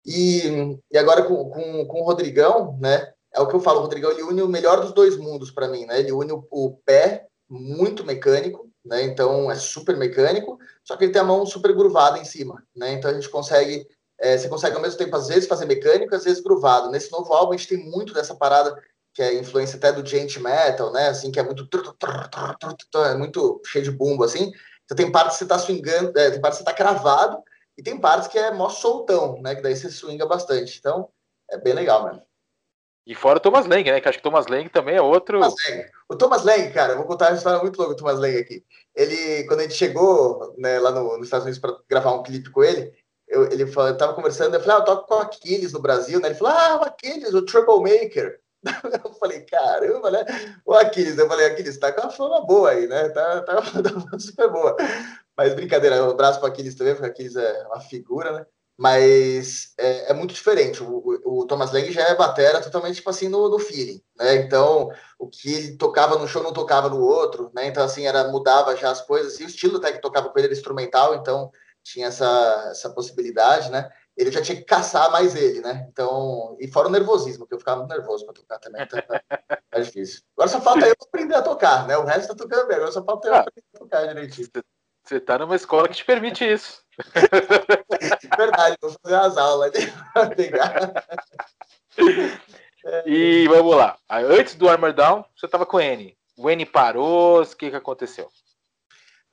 E, e agora com, com, com o Rodrigão, né? É o que eu falo, o Rodrigão ele une o melhor dos dois mundos para mim, né? Ele une o, o pé muito mecânico, né? Então é super mecânico, só que ele tem a mão super gruvada em cima, né? Então a gente consegue, é, você consegue ao mesmo tempo às vezes fazer mecânico, às vezes gruvado. Nesse novo álbum a gente tem muito dessa parada que é influência até do gent metal, né? Assim que é muito é muito cheio de bumbo assim. Então tem partes que você tá swingando, é, tem partes que você tá cravado e tem partes que é mó soltão, né? Que daí você swinga bastante. Então é bem legal, mano. E fora o Thomas Lang, né? Que acho que o Thomas Lang também é outro. Thomas. O Thomas Lang, cara, vou contar uma história muito louca do Thomas Lang aqui. Ele, quando a gente chegou né, lá no, nos Estados Unidos para gravar um clipe com ele, eu, ele falou, eu tava conversando, eu falei, ah, eu toco com o Aquiles no Brasil, né? Ele falou, ah, o Aquiles, o Troublemaker. Eu falei, caramba, né? O Aquiles, eu falei, Aquiles, tá com uma fama boa aí, né? Tá, tá, tá super boa. Mas brincadeira, um abraço para Aquiles também, porque Aquiles é uma figura, né? Mas é, é, muito diferente. O, o, Thomas Lang já é batera totalmente tipo assim no, no, feeling, né? Então o que ele tocava no show não tocava no outro, né? Então assim era mudava já as coisas. E o estilo até que tocava com ele era instrumental, então tinha essa, essa possibilidade, né? Ele já tinha que caçar mais ele, né? Então e fora o nervosismo, que eu ficava muito nervoso para tocar também, então é difícil. Agora só falta eu aprender a tocar, né? O resto tá tocando bem, agora só falta eu ah, aprender a tocar direitinho. Você tá numa escola que te permite isso. Verdade, vou fazer as aulas E vamos lá. Antes do Armor Down, você estava com o N. O N parou, o que, que aconteceu?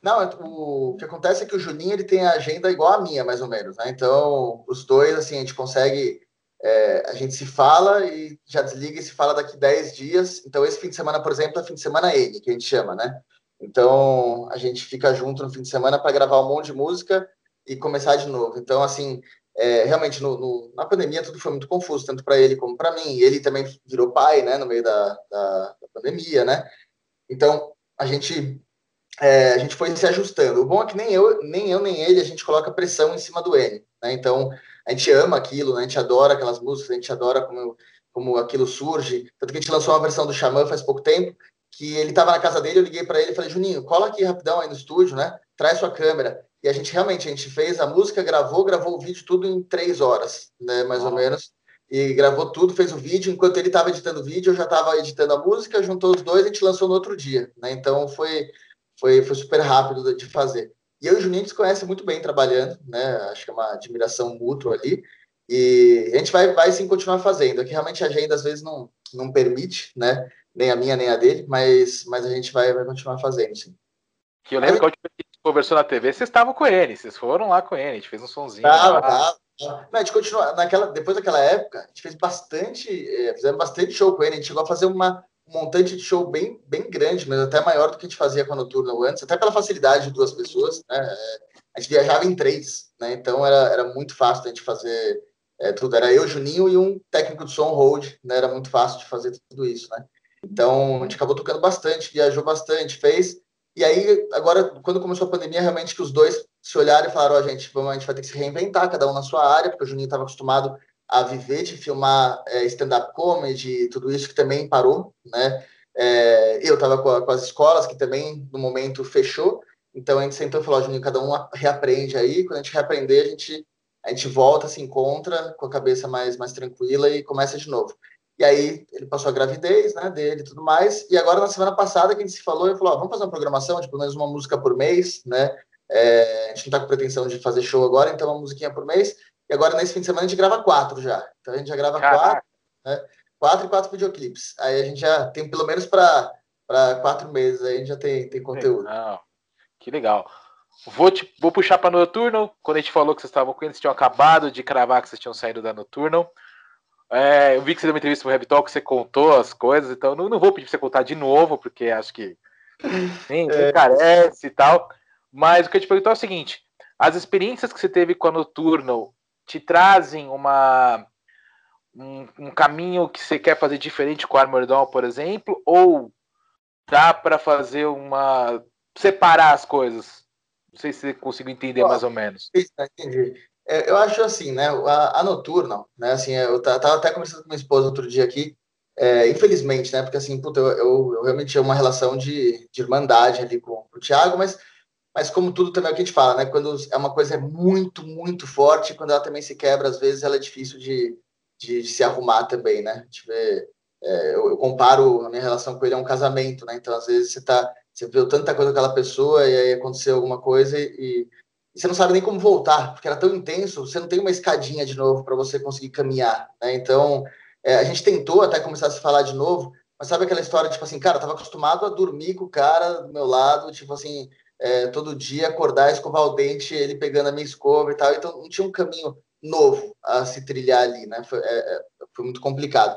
Não, é, o que acontece é que o Juninho ele tem a agenda igual a minha, mais ou menos, né? Então, os dois, assim, a gente consegue. É, a gente se fala e já desliga e se fala daqui 10 dias. Então, esse fim de semana, por exemplo, é fim de semana N, que a gente chama, né? Então, a gente fica junto no fim de semana para gravar um monte de música e começar de novo. Então, assim, é, realmente no, no, na pandemia tudo foi muito confuso, tanto para ele como para mim. Ele também virou pai, né, no meio da, da, da pandemia, né? Então, a gente é, a gente foi se ajustando. O bom é que nem eu, nem eu nem ele a gente coloca pressão em cima do N, né? Então, a gente ama aquilo, né? A gente adora aquelas músicas, a gente adora como como aquilo surge. Tanto que a gente lançou uma versão do Xamã faz pouco tempo, que ele estava na casa dele, eu liguei para ele e falei, Juninho, cola aqui rapidão aí no estúdio, né? Traz sua câmera. E a gente realmente, a gente fez a música, gravou, gravou o vídeo tudo em três horas, né, mais ou menos. E gravou tudo, fez o vídeo. Enquanto ele estava editando o vídeo, eu já estava editando a música, juntou os dois e a gente lançou no outro dia, né? Então foi, foi, foi super rápido de fazer. E eu e o Juninho se conhece muito bem trabalhando, né? Acho que é uma admiração mútua ali. E a gente vai, vai sim continuar fazendo. Aqui realmente a agenda às vezes não, não permite, né? Nem a minha, nem a dele, mas, mas a gente vai, vai continuar fazendo, sim. Que eu lembro Aí... que a última conversou na TV, vocês estavam com ele, vocês foram lá com ele, a gente fez um sonzinho. Tava, tava. Não, a gente continua, naquela, depois daquela época, a gente fez bastante, é, fizemos bastante show com ele, a gente chegou a fazer uma, um montante de show bem, bem grande, mas até maior do que a gente fazia com a Noturna antes, até pela facilidade de duas pessoas, né? É, a gente viajava em três, né? Então era, era muito fácil a gente fazer é, tudo. Era eu, Juninho e um técnico de som hold, né? Era muito fácil de fazer tudo isso, né? Então a gente acabou tocando bastante, viajou bastante, fez e aí, agora, quando começou a pandemia, realmente que os dois se olharam e falaram: Ó, oh, gente, vamos, a gente vai ter que se reinventar, cada um na sua área, porque o Juninho estava acostumado a viver de filmar é, stand-up comedy, tudo isso que também parou, né? É, eu estava com, com, as escolas, que também no momento fechou, então a gente sentou e falou: Juninho, cada um reaprende aí, quando a gente reaprender, a gente, a gente volta, se encontra com a cabeça mais, mais tranquila e começa de novo. E aí ele passou a gravidez, né, dele e tudo mais. E agora na semana passada que a gente se falou, ele falou, vamos fazer uma programação de pelo menos uma música por mês, né? É, a gente não tá com pretensão de fazer show agora, então uma musiquinha por mês. E agora nesse fim de semana a gente grava quatro já. Então a gente já grava Caraca. quatro, né? Quatro e quatro videoclipes. Aí a gente já tem pelo menos para quatro meses, aí a gente já tem, tem conteúdo. Legal. Que legal. Vou, te, vou puxar para Noturno. Quando a gente falou que vocês estavam com eles, tinham acabado de cravar que vocês tinham saído da Noturno. É, eu vi que você deu uma entrevista pro Rap Talk, você contou as coisas, então não, não vou pedir pra você contar de novo, porque acho que nem, é. carece e tal. Mas o que eu te pergunto é o seguinte: as experiências que você teve com a Noturno te trazem uma um, um caminho que você quer fazer diferente com a Armor Dawn, por exemplo, ou dá para fazer uma separar as coisas? Não sei se você conseguiu entender mais ou menos. Entendi. É, eu acho assim, né? A, a noturna, né? Assim, eu tava até conversando com minha esposa outro dia aqui, é, infelizmente, né? Porque assim, puta, eu, eu, eu, realmente tinha uma relação de, de irmandade ali com, com o Thiago, mas, mas como tudo também é o que a gente fala, né? Quando é uma coisa muito, muito forte, quando ela também se quebra, às vezes ela é difícil de, de, de se arrumar também, né? Vê, é, eu, eu, comparo a minha relação com ele a um casamento, né? Então, às vezes você tá Você viu tanta coisa com aquela pessoa e aí aconteceu alguma coisa e você não sabe nem como voltar, porque era tão intenso, você não tem uma escadinha de novo para você conseguir caminhar, né? Então, é, a gente tentou até começar a se falar de novo, mas sabe aquela história, tipo assim, cara, eu tava acostumado a dormir com o cara do meu lado, tipo assim, é, todo dia acordar, escovar o dente, ele pegando a minha escova e tal, então não tinha um caminho novo a se trilhar ali, né? Foi, é, é foi muito complicado.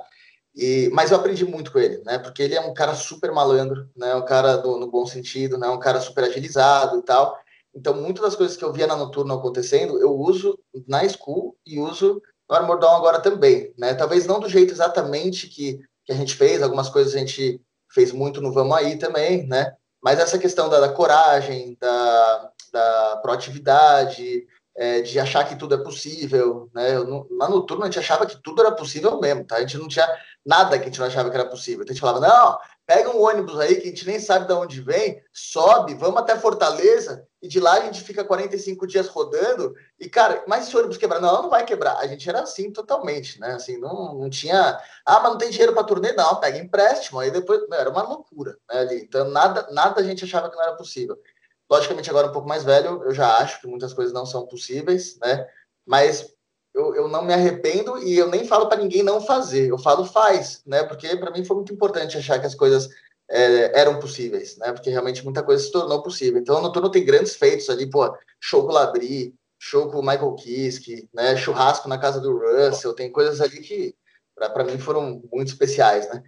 E, mas eu aprendi muito com ele, né? Porque ele é um cara super malandro, né? Um cara do, no bom sentido, né? Um cara super agilizado e tal. Então, muitas das coisas que eu via na noturna acontecendo, eu uso na school e uso no Armor Down agora também, né? Talvez não do jeito exatamente que, que a gente fez, algumas coisas a gente fez muito no Vamos Aí também, né? Mas essa questão da, da coragem, da, da proatividade, é, de achar que tudo é possível, né? Eu, na noturna a gente achava que tudo era possível mesmo, tá? A gente não tinha nada que a gente não achava que era possível. Então a gente falava, não, pega um ônibus aí que a gente nem sabe de onde vem, sobe, vamos até Fortaleza e de lá a gente fica 45 dias rodando e, cara, mas se o ônibus quebrar? Não, não vai quebrar. A gente era assim totalmente, né? Assim, não, não tinha, ah, mas não tem dinheiro para turnê? Não, pega empréstimo. Aí depois, não, era uma loucura, né, ali. Então nada, nada a gente achava que não era possível. Logicamente, agora um pouco mais velho, eu já acho que muitas coisas não são possíveis, né? Mas eu, eu não me arrependo e eu nem falo para ninguém não fazer. Eu falo faz, né? Porque para mim foi muito importante achar que as coisas é, eram possíveis, né? Porque realmente muita coisa se tornou possível. Então, no turno tem grandes feitos ali, pô, show com o Labri, show com o Michael Kiske, né? Churrasco na casa do Russell, tem coisas ali que para mim foram muito especiais, né?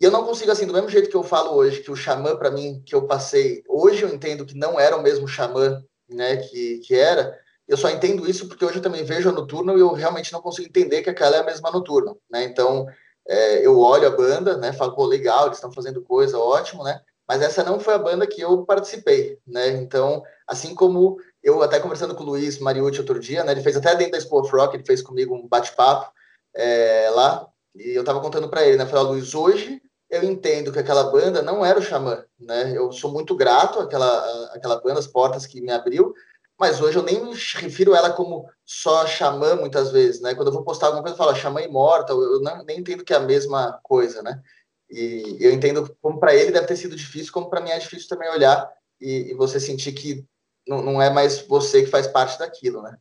E eu não consigo, assim, do mesmo jeito que eu falo hoje, que o Xamã, para mim, que eu passei, hoje eu entendo que não era o mesmo Xamã, né, que, que era, eu só entendo isso porque hoje eu também vejo a noturno e eu realmente não consigo entender que aquela é a mesma noturno, né, então é, eu olho a banda, né, falo, pô, legal, eles estão fazendo coisa, ótimo, né, mas essa não foi a banda que eu participei, né, então, assim como eu até conversando com o Luiz Mariucci outro dia, né, ele fez até dentro da Expo of Rock, ele fez comigo um bate-papo é, lá, e eu tava contando para ele, né, falei, Luiz, hoje eu entendo que aquela banda não era o Xamã, né? Eu sou muito grato àquela, àquela banda, as portas que me abriu, mas hoje eu nem refiro ela como só Xamã muitas vezes, né? Quando eu vou postar alguma coisa, eu falo Xamã Imortal, eu não, nem entendo que é a mesma coisa, né? E eu entendo como para ele deve ter sido difícil, como para mim é difícil também olhar e, e, você sentir que não, não é mais você que faz parte daquilo, né?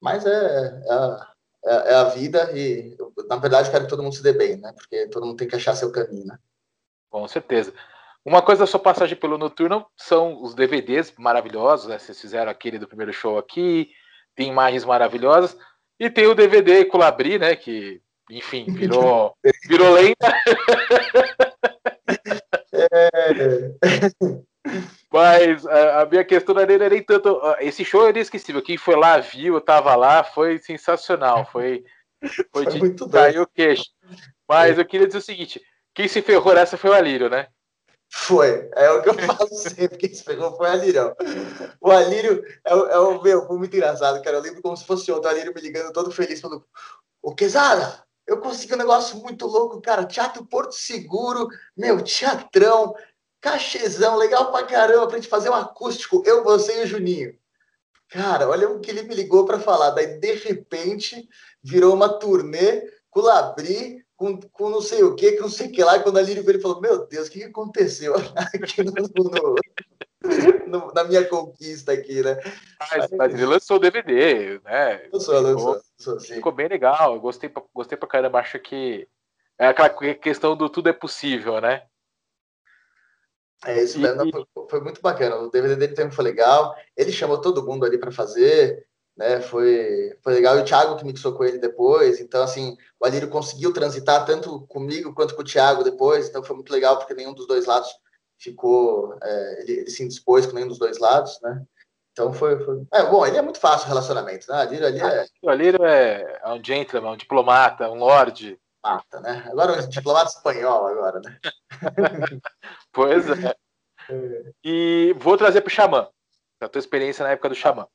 Mas é, é, a, é, é a vida e, na verdade, eu quero que todo mundo se dê bem, né? Porque todo mundo tem que achar seu caminho, né? Com certeza. Uma coisa da sua passagem pelo Noturno são os DVDs maravilhosos, né? Vocês fizeram aquele do primeiro show aqui, tem imagens maravilhosas, e tem o DVD com o Labri, né? Que, enfim, virou, virou lenda. É. Mas a, a, minha questão não era nem tanto. Esse show é inesquecível. Quem foi lá, viu, eu tava lá, foi sensacional. Foi, foi, foi de muito cair o queixo. Mas eu queria dizer o seguinte: quem se ferrou nessa foi o Alírio, né? Foi. É o que eu falo sempre. Quem se ferrou foi o Alírio. O Alírio é, o, é o meu, foi muito engraçado, cara. Eu lembro como se fosse ontem, o Alírio me ligando todo feliz, falando: Ô, Quesada, eu consegui um negócio muito louco, cara. Teatro Porto Seguro, meu, teatrão, cachezão, legal pra caramba, pra gente fazer um acústico, eu, você e o Juninho. Cara, olha o que ele me ligou para falar. Daí, de repente, virou uma turnê com o Labri, com, com não sei o que, com não sei o que lá. E quando a Lírio ele falou: Meu Deus, o que, que aconteceu aqui no, no, no, na minha conquista aqui, né? Mas, mas ele lançou o DVD, né? Lançou, lançou. lançou ficou bem legal. Gostei, gostei pra caramba. Acho que é aquela questão do tudo é possível, né? É isso mesmo, foi, foi, muito bacana. O DVD dele também foi legal. Ele chamou todo mundo ali para fazer né? Foi, foi legal. E o Thiago que mixou com ele depois. Então, assim, o Alírio conseguiu transitar tanto comigo quanto com o Thiago depois. Então, foi muito legal, porque nenhum dos dois lados ficou. É, ele, ele, se indispôs com nenhum dos dois lados, né? Então, foi. foi... É, bom, ele é muito fácil o relacionamento, né? Alírio ali é. O Alírio é, é um gentleman, um diplomata, um lorde. Mata, né? Agora um diplomata espanhol, agora, né? pois é. é. E vou trazer para o Xamã, a tua experiência na época do Xamã.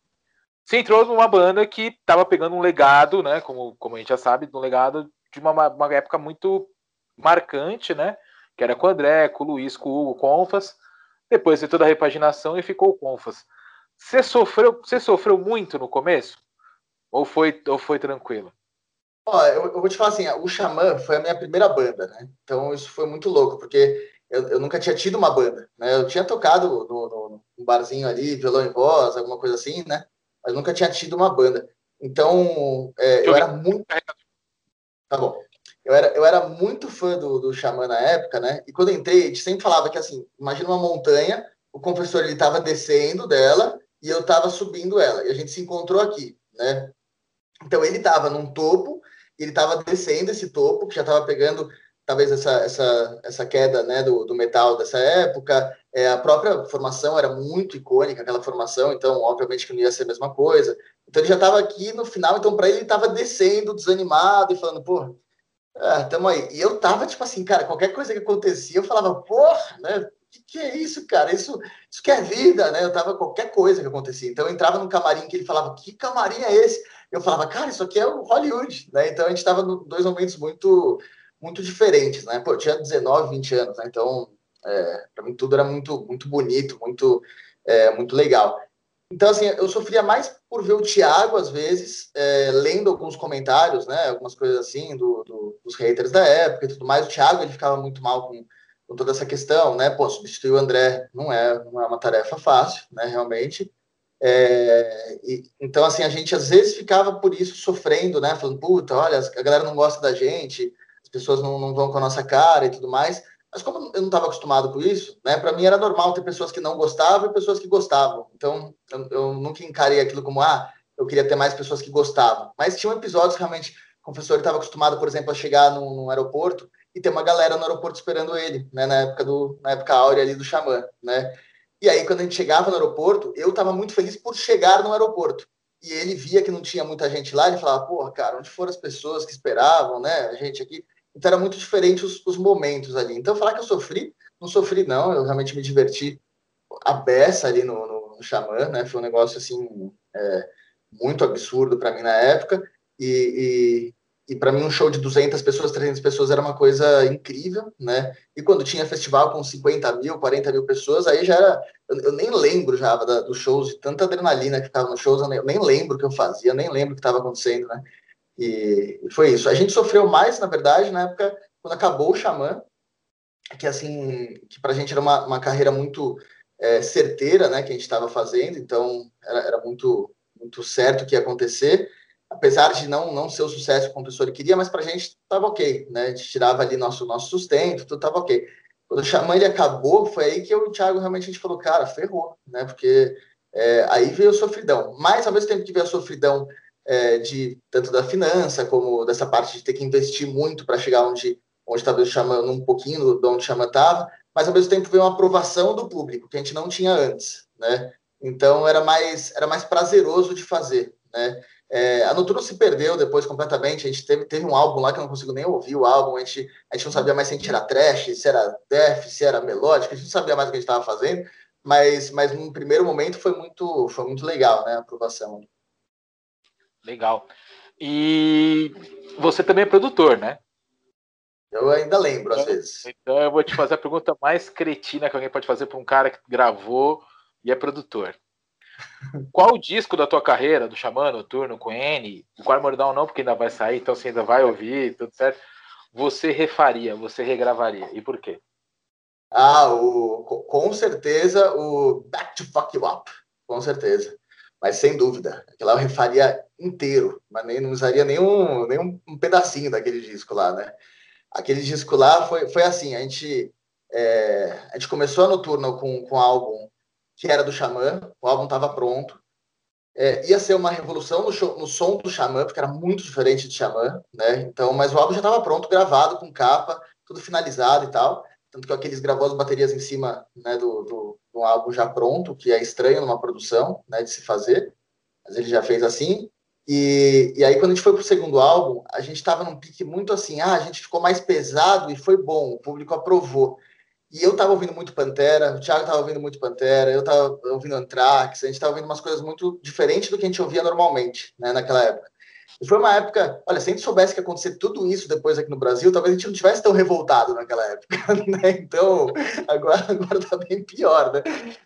Você entrou numa banda que estava pegando um legado, né? Como, como a gente já sabe, um legado de uma, uma época muito marcante, né? Que era com o André, com o Luiz, com o Hugo, com o Confas. Depois de toda a repaginação e ficou o Confas. Você sofreu, você sofreu muito no começo? Ou foi, ou foi tranquilo? Ó, eu, eu, vou te falar assim, o Xamã foi a minha primeira banda, né? Então isso foi muito louco, porque eu, eu, nunca tinha tido uma banda, né? Eu tinha tocado no, no, no, barzinho ali, violão em voz, alguma coisa assim, né? Mas nunca tinha tido uma banda. Então, é, eu era muito. Tá bom. Eu era, eu era muito fã do, do Xamã na época, né? E quando entrei, a gente sempre falava que, assim, imagina uma montanha, o confessor ele estava descendo dela e eu estava subindo ela. E a gente se encontrou aqui, né? Então, ele estava num topo, ele estava descendo esse topo, que já estava pegando talvez essa, essa, essa queda né, do, do metal dessa época. É, a própria formação era muito icônica, aquela formação, então, obviamente, que não ia ser a mesma coisa. Então, ele já estava aqui no final, então, para ele, ele estava descendo, desanimado e falando, pô, é, tamo aí. E eu tava, tipo assim, cara, qualquer coisa que acontecia, eu falava, porra, né? Que, que, é isso, cara? Isso, isso que é vida, né? Eu tava qualquer coisa que acontecia. Então eu entrava no camarim que ele falava, que camarim é esse? Eu falava, cara, isso aqui é o Hollywood, né? Então a gente tava em dois momentos muito muito diferentes, né? Pô, eu tinha 19, 20 anos, né? Então, é, para mim tudo era muito, muito bonito, muito, é, muito legal. Então, assim, eu sofria mais por ver o Thiago, às vezes, é, lendo alguns comentários, né? Algumas coisas assim, do, do, dos haters da época e tudo mais. O Thiago, ele ficava muito mal com, com toda essa questão, né? Pô, substituir o André não é, não é uma tarefa fácil, né? Realmente. É, e, então, assim, a gente às vezes ficava por isso sofrendo, né? Falando, puta, olha, a galera não gosta da gente, as pessoas não, não vão com a nossa cara e tudo mais. Mas como eu não estava acostumado com isso, né? Para mim era normal ter pessoas que não gostavam e pessoas que gostavam. Então eu, eu, nunca encarei aquilo como ah, eu queria ter mais pessoas que gostavam. Mas tinham episódios realmente o professor estava acostumado, por exemplo, a chegar num, num, aeroporto e ter uma galera no aeroporto esperando ele, né? Na época do na época áurea ali do xamã, né? E aí quando a gente chegava no aeroporto, eu estava muito feliz por chegar no aeroporto. E ele via que não tinha muita gente lá, ele falava, porra, cara, onde foram as pessoas que esperavam, né? A gente aqui. Então era muito diferente os, os momentos ali. Então falar que eu sofri, não sofri não, eu realmente me diverti a beça ali no, no, no Xamã, né? Foi um negócio assim é, muito absurdo para mim na época e, e, e para mim um show de 200 pessoas, 300 pessoas era uma coisa incrível, né? E quando tinha festival com 50 mil, 40 mil pessoas, aí já era, eu, eu nem lembro já da, dos shows, de tanta adrenalina que ficava nos shows, eu nem, eu nem lembro o que eu fazia, nem lembro o que estava acontecendo, né? E, foi isso. A gente sofreu mais, na verdade, na época quando acabou o Xamã, que assim, que para a gente era uma, uma carreira muito é, certeira, né, que a gente estava fazendo, então era, era, muito muito certo o que ia acontecer, apesar de não não ser o sucesso que o professor queria, mas para a gente estava ok, né, a gente tirava ali nosso nosso sustento, tudo estava ok. Quando o Xamã ele acabou, foi aí que eu e o Thiago realmente a gente falou, cara, ferrou, né, porque é, aí veio a sofridão. Mas ao mesmo tempo que veio a sofridão é, de tanto da finança como dessa parte de ter que investir muito para chegar onde onde talvez chamando um pouquinho de onde chama estava, mas ao mesmo tempo veio uma aprovação do público que a gente não tinha antes, né? Então era mais era mais prazeroso de fazer, né? É, a Noturno se perdeu depois completamente. A gente teve, teve um álbum lá que eu não consigo nem ouvir o álbum. A gente, a gente não sabia mais se a gente era trash, se era death, se era melódico. A gente não sabia mais o que a gente estava fazendo. Mas, mas no primeiro momento foi muito, foi muito legal, né? A aprovação. Legal. E você também é produtor, né? Eu ainda lembro, às então, vezes. Então eu vou te fazer a pergunta mais cretina que alguém pode fazer para um cara que gravou e é produtor. Qual o disco da tua carreira, do Xamã, Noturno, com N, o Quarto Mordão não, porque ainda vai sair, então você ainda vai ouvir, tudo certo, você refaria, você regravaria, e por quê? Ah, o, com certeza o Back to Fuck You Up, com certeza mas sem dúvida, aquela eu refaria inteiro, mas nem não usaria nenhum, nenhum um pedacinho daquele disco lá, né? Aquele disco lá foi, foi assim, a gente, é, a gente começou a noturno com, com um álbum que era do Xamã, o álbum estava pronto, é, ia ser uma revolução no, show, no som do Xamã, porque era muito diferente de Xamã, né? Então, mas o álbum já estava pronto, gravado, com capa, tudo finalizado e tal. Tanto que aqueles gravou as baterias em cima né, do, do, um álbum já pronto, que é estranho numa produção, né, de se fazer, mas ele já fez assim. E, e aí, quando a gente foi pro segundo álbum, a gente estava num pique muito assim, ah, a gente ficou mais pesado e foi bom, o público aprovou. E eu estava ouvindo muito Pantera, o Thiago estava ouvindo muito Pantera, eu estava ouvindo Anthrax, a gente estava ouvindo umas coisas muito diferentes do que a gente ouvia normalmente, né, naquela época. E foi uma época, olha, se a gente soubesse que ia acontecer tudo isso depois aqui no Brasil, talvez a gente não tivesse tão revoltado naquela época, né? Então, agora, agora tá bem pior, né?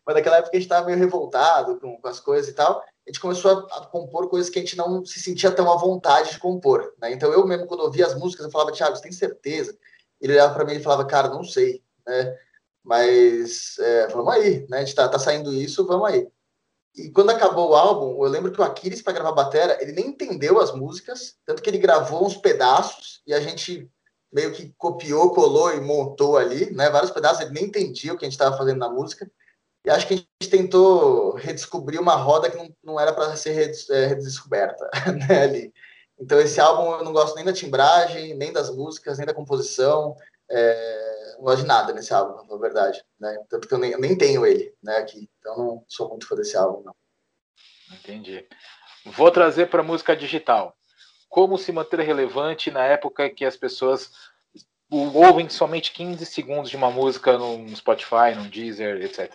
Mas naquela época a gente estava meio revoltado com, com, as coisas e tal. A gente começou a, a, compor coisas que a gente não se sentia tão à vontade de compor, né? Então, eu mesmo, quando ouvia as músicas, eu falava, Thiago, você tem certeza? Ele olhava para mim e falava, cara, não sei, né? Mas é, vamos aí, né? A gente tá, tá saindo isso, vamos aí. E quando acabou o álbum, eu lembro que o Aquiles, para gravar batera, ele nem entendeu as músicas, tanto que ele gravou uns pedaços e a gente meio que copiou, colou e montou ali, né? Vários pedaços, ele nem entendia o que a gente estava fazendo na música. E acho que a gente tentou redescobrir uma roda que não, não era para ser é, redescoberta, né? Ali. Então, esse álbum eu não gosto nem da timbragem, nem das músicas, nem da composição. É, não gosto de nada nesse álbum, na verdade. Né? Tanto que eu nem, nem tenho ele né, aqui. Então, não sou muito fã desse álbum, não. Entendi. Vou trazer para música digital. Como se manter relevante na época que as pessoas ouvem somente 15 segundos de uma música no Spotify, no Deezer, etc.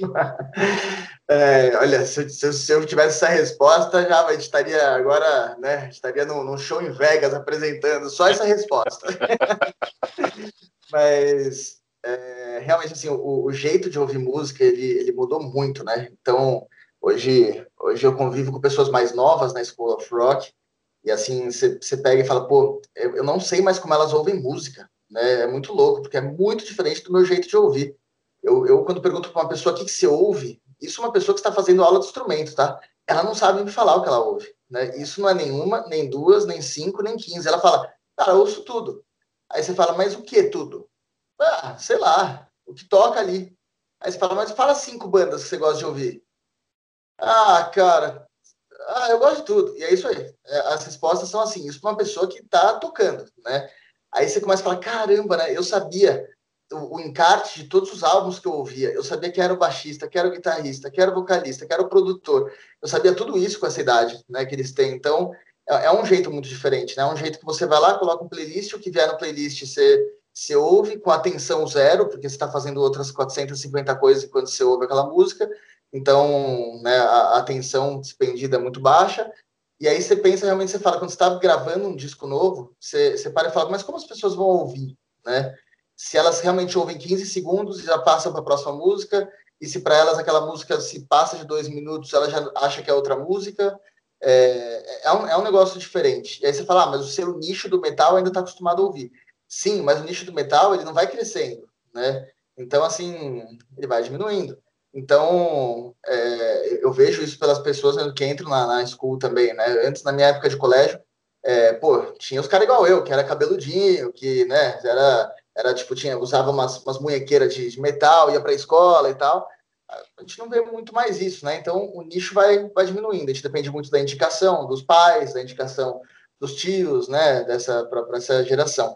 é, olha, se, se, se, eu tivesse essa resposta, já estaria agora, né? Estaria num, num show em Vegas apresentando só essa resposta. Mas é, realmente assim, o, o, jeito de ouvir música ele, ele mudou muito, né? Então hoje, hoje eu convivo com pessoas mais novas na School of Rock. E assim, você pega e fala, pô, eu, eu não sei mais como elas ouvem música né? É muito louco, porque é muito diferente do meu jeito de ouvir. Eu, eu quando pergunto para uma pessoa o que, que você ouve, isso é uma pessoa que está fazendo aula de instrumento, tá? Ela não sabe me falar o que ela ouve, né? Isso não é nenhuma, nem duas, nem cinco, nem quinze. Ela fala, cara, eu ouço tudo. Aí você fala, mas o que tudo? Ah, sei lá, o que toca ali. Aí você fala, mas fala cinco bandas que você gosta de ouvir. Ah, cara, ah, eu gosto de tudo. E é isso aí. É, as respostas são assim, isso para uma pessoa que está tocando, né? Aí você começa a falar, caramba, né? Eu sabia o, o, encarte de todos os álbuns que eu ouvia. Eu sabia que era o baixista, que era o guitarrista, que era o vocalista, que era o produtor. Eu sabia tudo isso com essa idade, né? Que eles têm. Então, é, é um jeito muito diferente, né? É um jeito que você vai lá, coloca um playlist, o que vier no playlist você, você ouve com atenção zero, porque você está fazendo outras 450 coisas enquanto você ouve aquela música. Então, né, a, a atenção despendida é muito baixa e aí você pensa, realmente, você fala, quando você está gravando um disco novo, você, você para e fala, mas como as pessoas vão ouvir, né? Se elas realmente ouvem 15 segundos e já passam para a próxima música, e se para elas aquela música se passa de dois minutos, ela já acha que é outra música, é, é, um, é um negócio diferente. E aí você fala, ah, mas o seu nicho do metal ainda está acostumado a ouvir. Sim, mas o nicho do metal, ele não vai crescendo, né? Então, assim, ele vai diminuindo. Então, é, eu vejo isso pelas pessoas né, que entram na, na school também, né? Antes, na minha época de colégio, é, pô, tinha os caras igual eu, que era cabeludinho, que, né, era, era tipo, tinha, usava umas, umas munhequeiras de, de metal, ia pra escola e tal. A gente não vê muito mais isso, né? Então, o nicho vai, vai diminuindo. A gente depende muito da indicação dos pais, da indicação dos tios, né, dessa, para essa geração.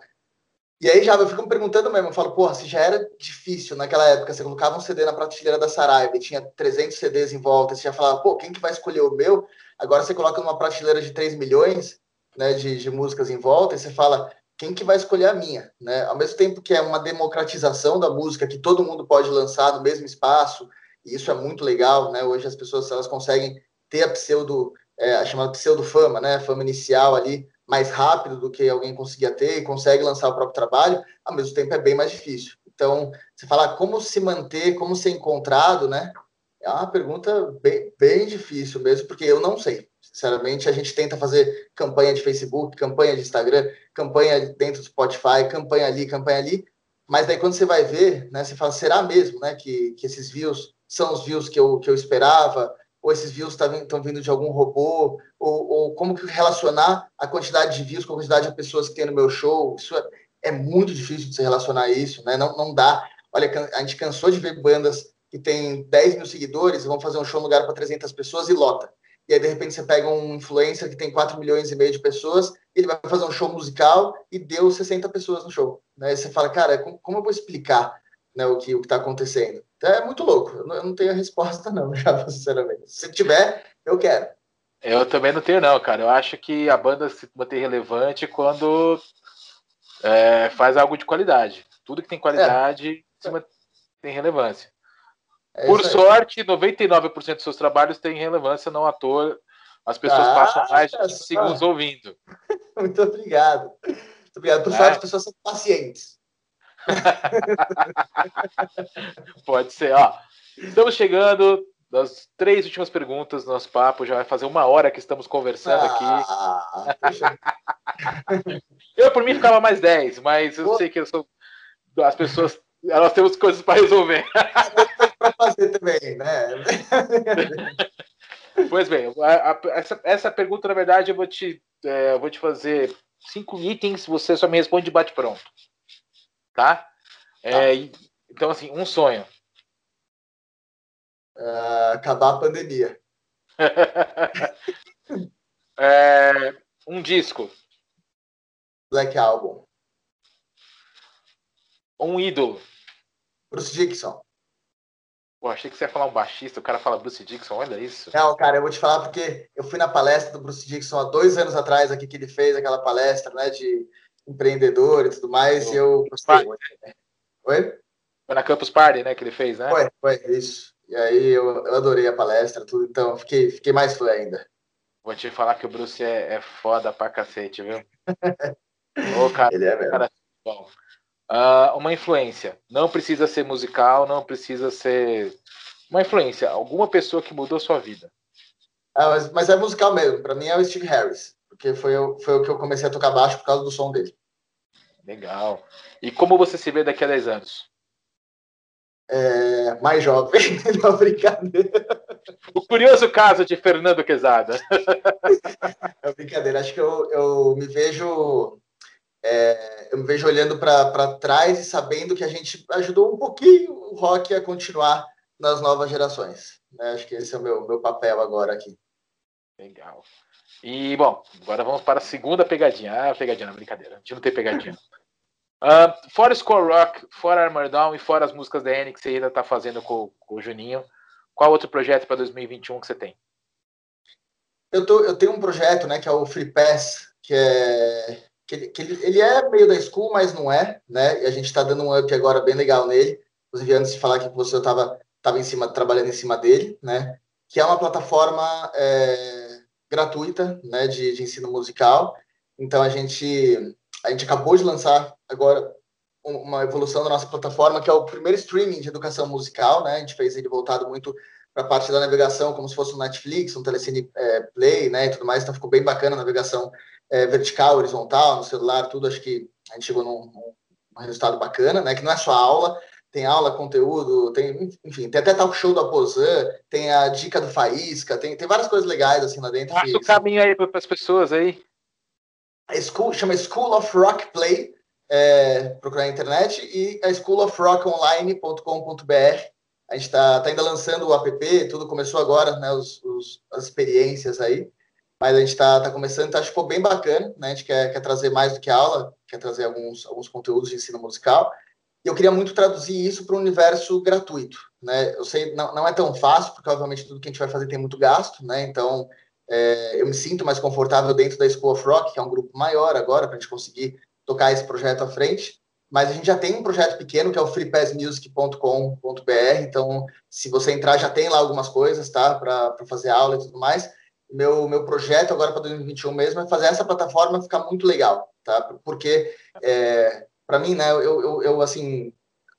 E aí já eu fico me perguntando mesmo, eu falo, porra, se já era difícil naquela época, você colocava um CD na prateleira da Saraiva e tinha 300 CDs em volta, você já falava, pô, quem que vai escolher o meu? Agora você coloca numa prateleira de 3 milhões né, de, de músicas em volta e você fala, quem que vai escolher a minha? Né? Ao mesmo tempo que é uma democratização da música, que todo mundo pode lançar no mesmo espaço, e isso é muito legal, né? Hoje as pessoas elas conseguem ter a pseudo, é, a chamada pseudo fama, né? Fama inicial ali, mais rápido do que alguém conseguia ter e consegue lançar o próprio trabalho, ao mesmo tempo é bem mais difícil. Então, você falar como se manter, como ser encontrado, né? É uma pergunta bem, bem difícil mesmo, porque eu não sei. Sinceramente, a gente tenta fazer campanha de Facebook, campanha de Instagram, campanha dentro do Spotify, campanha ali, campanha ali, mas daí quando você vai ver, né, você fala, será mesmo, né, que, que esses views são os views que eu, que eu esperava? ou esses views estão vindo de algum robô, ou, ou, como que relacionar a quantidade de views com a quantidade de pessoas que tem no meu show. Isso é, é muito difícil de se relacionar isso, né? Não, não dá. Olha, a gente cansou de ver bandas que tem 10 mil seguidores, vão fazer um show no lugar para 300 pessoas e lota. E aí, de repente, você pega um influencer que tem 4 milhões e meio de pessoas, ele vai fazer um show musical e deu 60 pessoas no show. Né? E você fala, cara, como, como eu vou explicar né, o que o está acontecendo? Então, é muito louco. Eu não, eu não tenho a resposta, não, já, sinceramente. Se tiver, eu quero. Eu também não tenho, não, cara. Eu acho que a banda se mantém relevante quando é, faz algo de qualidade. Tudo que tem qualidade é. tem relevância. É Por sorte, 99% dos seus trabalhos têm relevância, não à toa. As pessoas ah, passam mais de 15 segundos ouvindo. Muito obrigado. Muito obrigado. Por sorte, as pessoas são pacientes. Pode ser, ó. Estamos chegando das três últimas perguntas do nosso papo. Já vai fazer uma hora que estamos conversando ah, aqui. eu, por mim, ficava mais dez, mas eu Pô. sei que eu sou. As pessoas Nós temos coisas para resolver. Fazer também, né? Pois bem, a, a, essa, essa pergunta, na verdade, eu vou te, é, eu vou te fazer cinco itens, você só me responde de bate-pronto. Tá? É, tá. Então, assim, um sonho. Uh, acabar a pandemia. é, um disco. Black Album. Um ídolo. Bruce Dixon. Pô, achei que você ia falar um baixista, o cara fala Bruce Dixon, olha isso. Não, cara, eu vou te falar porque eu fui na palestra do Bruce Dixon há dois anos atrás aqui que ele fez aquela palestra, né, de empreendedor e tudo mais, e eu gostei muito. Oi? Foi na Campus Party, né, que ele fez, né? Foi, foi, isso. E aí eu, eu adorei a palestra, tudo, então fiquei, fiquei mais fã ainda. Vou te falar que o Bruce é, é foda pra cacete, viu? Ô, cara, ele é mesmo. Cara, bom. Uh, uma influência. Não precisa ser musical, não precisa ser. Uma influência. Alguma pessoa que mudou sua vida. Ah, mas, mas, é musical mesmo. Para mim é o Steve Harris. Porque foi, foi o que eu comecei a tocar baixo por causa do som dele. Legal. E como você se vê daqui a 10 anos? É, mais jovem. Não, brincadeira. O curioso caso de Fernando Quezada. É brincadeira. Acho que eu, eu me vejo é, eu me vejo olhando para trás e sabendo que a gente ajudou um pouquinho o rock a continuar nas novas gerações. Né? Acho que esse é o meu, meu papel agora aqui. Legal. E, bom, agora vamos para a segunda pegadinha. Ah, pegadinha, brincadeira. A gente não tem pegadinha. Uh, fora Score Rock, fora Armor Down e fora as músicas da N que você ainda está fazendo com, com, o Juninho, qual outro projeto para 2021 que você tem? Eu, tô, eu tenho um projeto, né, que é o Free Pass, que é que, ele, que ele, ele é meio da school, mas não é, né? E a gente está dando um up agora bem legal nele. Inclusive, antes de falar aqui com você, eu estava tava em cima, trabalhando em cima dele, né? Que é uma plataforma é, gratuita, né? De, de ensino musical. Então, a gente, a gente acabou de lançar agora uma evolução da nossa plataforma, que é o primeiro streaming de educação musical, né? A gente fez ele voltado muito para a parte da navegação, como se fosse um Netflix, um Telecine é, Play, né? E tudo mais. Então, ficou bem bacana a navegação é, vertical, horizontal, no celular, tudo, acho que a gente chegou num, num, resultado bacana, né? Que não é só aula, tem aula, conteúdo, tem, enfim, tem até talk show do Aposan, tem a dica do Faísca, tem, tem várias coisas legais assim lá dentro. Passa o caminho aí para as pessoas aí. A school, chama School of Rock Play, é, procurar na internet, e a School of Rock Online.com.br. A gente está tá ainda lançando o app, tudo começou agora, né? Os, os, as experiências aí mas a gente está tá começando, então acho que ficou bem bacana, né? A gente quer, quer trazer mais do que aula, quer trazer alguns, alguns conteúdos de ensino musical. E eu queria muito traduzir isso para um universo gratuito, né? Eu sei, não, não é tão fácil, porque obviamente tudo que a gente vai fazer tem muito gasto, né? Então, é, eu me sinto mais confortável dentro da School of Rock, que é um grupo maior agora, para a gente conseguir tocar esse projeto à frente. Mas a gente já tem um projeto pequeno, que é o freepassmusic.com.br, então, se você entrar, já tem lá algumas coisas, tá? Para fazer aula e tudo mais meu, meu projeto agora para 2021 mesmo é fazer essa plataforma ficar muito legal, tá? Porque, é, para mim, né, eu, eu, eu, assim,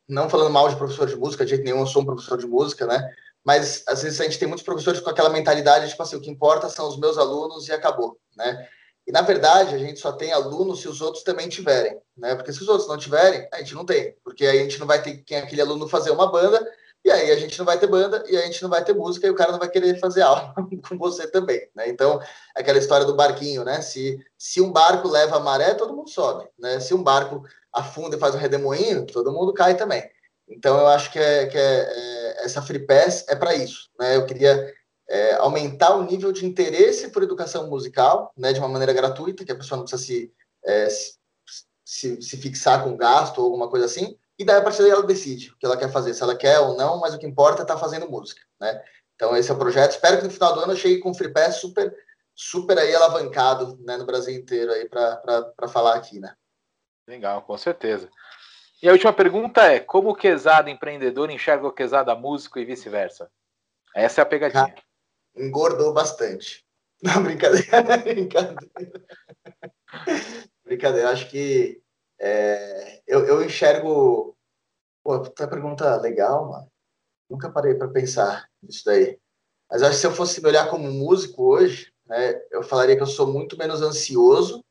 não falando mal de professor de música, de jeito nenhum, eu sou um professor de música, né? Mas, às vezes, a gente tem muitos professores com aquela mentalidade, tipo assim, o que importa são os meus alunos e acabou, né? E, na verdade, a gente só tem alunos se os outros também tiverem, né? Porque se os outros não tiverem, a gente não tem. Porque aí a gente não vai ter quem aquele aluno fazer uma banda e aí a gente não vai ter banda, e a gente não vai ter música, e o cara não vai querer fazer aula com você também, né? Então, aquela história do barquinho, né? Se, se um barco leva a maré, todo mundo sobe, né? Se um barco afunda e faz um redemoinho, todo mundo cai também. Então, eu acho que, é, que é, é essa Free Pass é para isso, né? Eu queria é, aumentar o nível de interesse por educação musical, né? De uma maneira gratuita, que a pessoa não precisa se, é, se, se fixar com gasto ou alguma coisa assim, e daí a partir daí ela decide o que ela quer fazer, se ela quer ou não, mas o que importa é estar tá fazendo música, né? Então esse é o projeto. Espero que no final do ano eu chegue com um Free Pass super, super aí alavancado, né, no Brasil inteiro aí para falar aqui, né? Legal, com certeza. E a última pergunta é: como o Quesada empreendedor enxerga o Quesada músico e vice-versa? Essa é a pegadinha. engordou bastante. Não, brincadeira, brincadeira. brincadeira, acho que é, eu, eu enxergo. Pô, puta pergunta legal, mano. Nunca parei para pensar nisso daí. Mas acho que se eu fosse me olhar como músico hoje, né, eu falaria que eu sou muito menos ansioso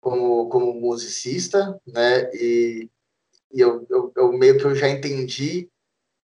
como, como musicista, né? E, e eu, eu, eu meio que eu já entendi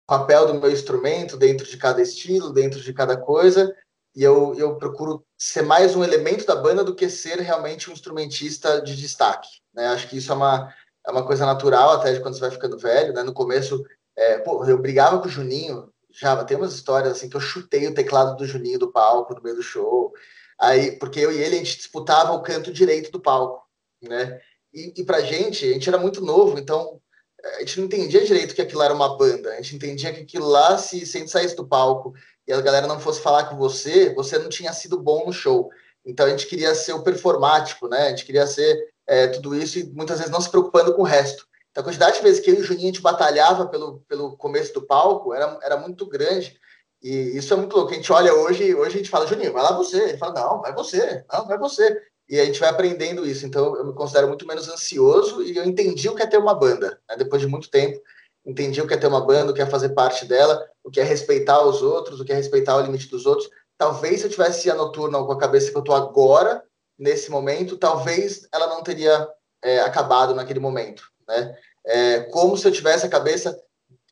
o papel do meu instrumento dentro de cada estilo, dentro de cada coisa, e eu, eu procuro ser mais um elemento da banda do que ser realmente um instrumentista de destaque. Né? Acho que isso é uma, é uma coisa natural até de quando você vai ficando velho. Né? No começo, é, pô, eu brigava com o Juninho, já tem umas histórias assim que eu chutei o teclado do Juninho do palco no meio do show. Aí, porque eu e ele a gente disputava o canto direito do palco, né? E, e pra gente, a gente era muito novo, então a gente não entendia direito que aquilo era uma banda. A gente entendia que aquilo lá, se, se a gente saísse do palco e a galera não fosse falar com você, você não tinha sido bom no show. Então a gente queria ser o performático, né? A gente queria ser é, tudo isso e muitas vezes não se preocupando com o resto. Então a quantidade de vezes que eu e o Juninho a gente batalhava pelo, pelo começo do palco era, era muito grande. E isso é muito louco. A gente olha hoje, hoje a gente fala, Juninho, vai lá você. Ele fala, não, vai você, não, vai você. E a gente vai aprendendo isso. Então eu me considero muito menos ansioso e eu entendi o que é ter uma banda. Né? Depois de muito tempo, entendi o que é ter uma banda, o que é fazer parte dela, o que é respeitar os outros, o que é respeitar o limite dos outros. Talvez se eu tivesse a noturna com a cabeça que eu tô agora, nesse momento, talvez ela não teria é, acabado naquele momento, né? É, como se eu tivesse a cabeça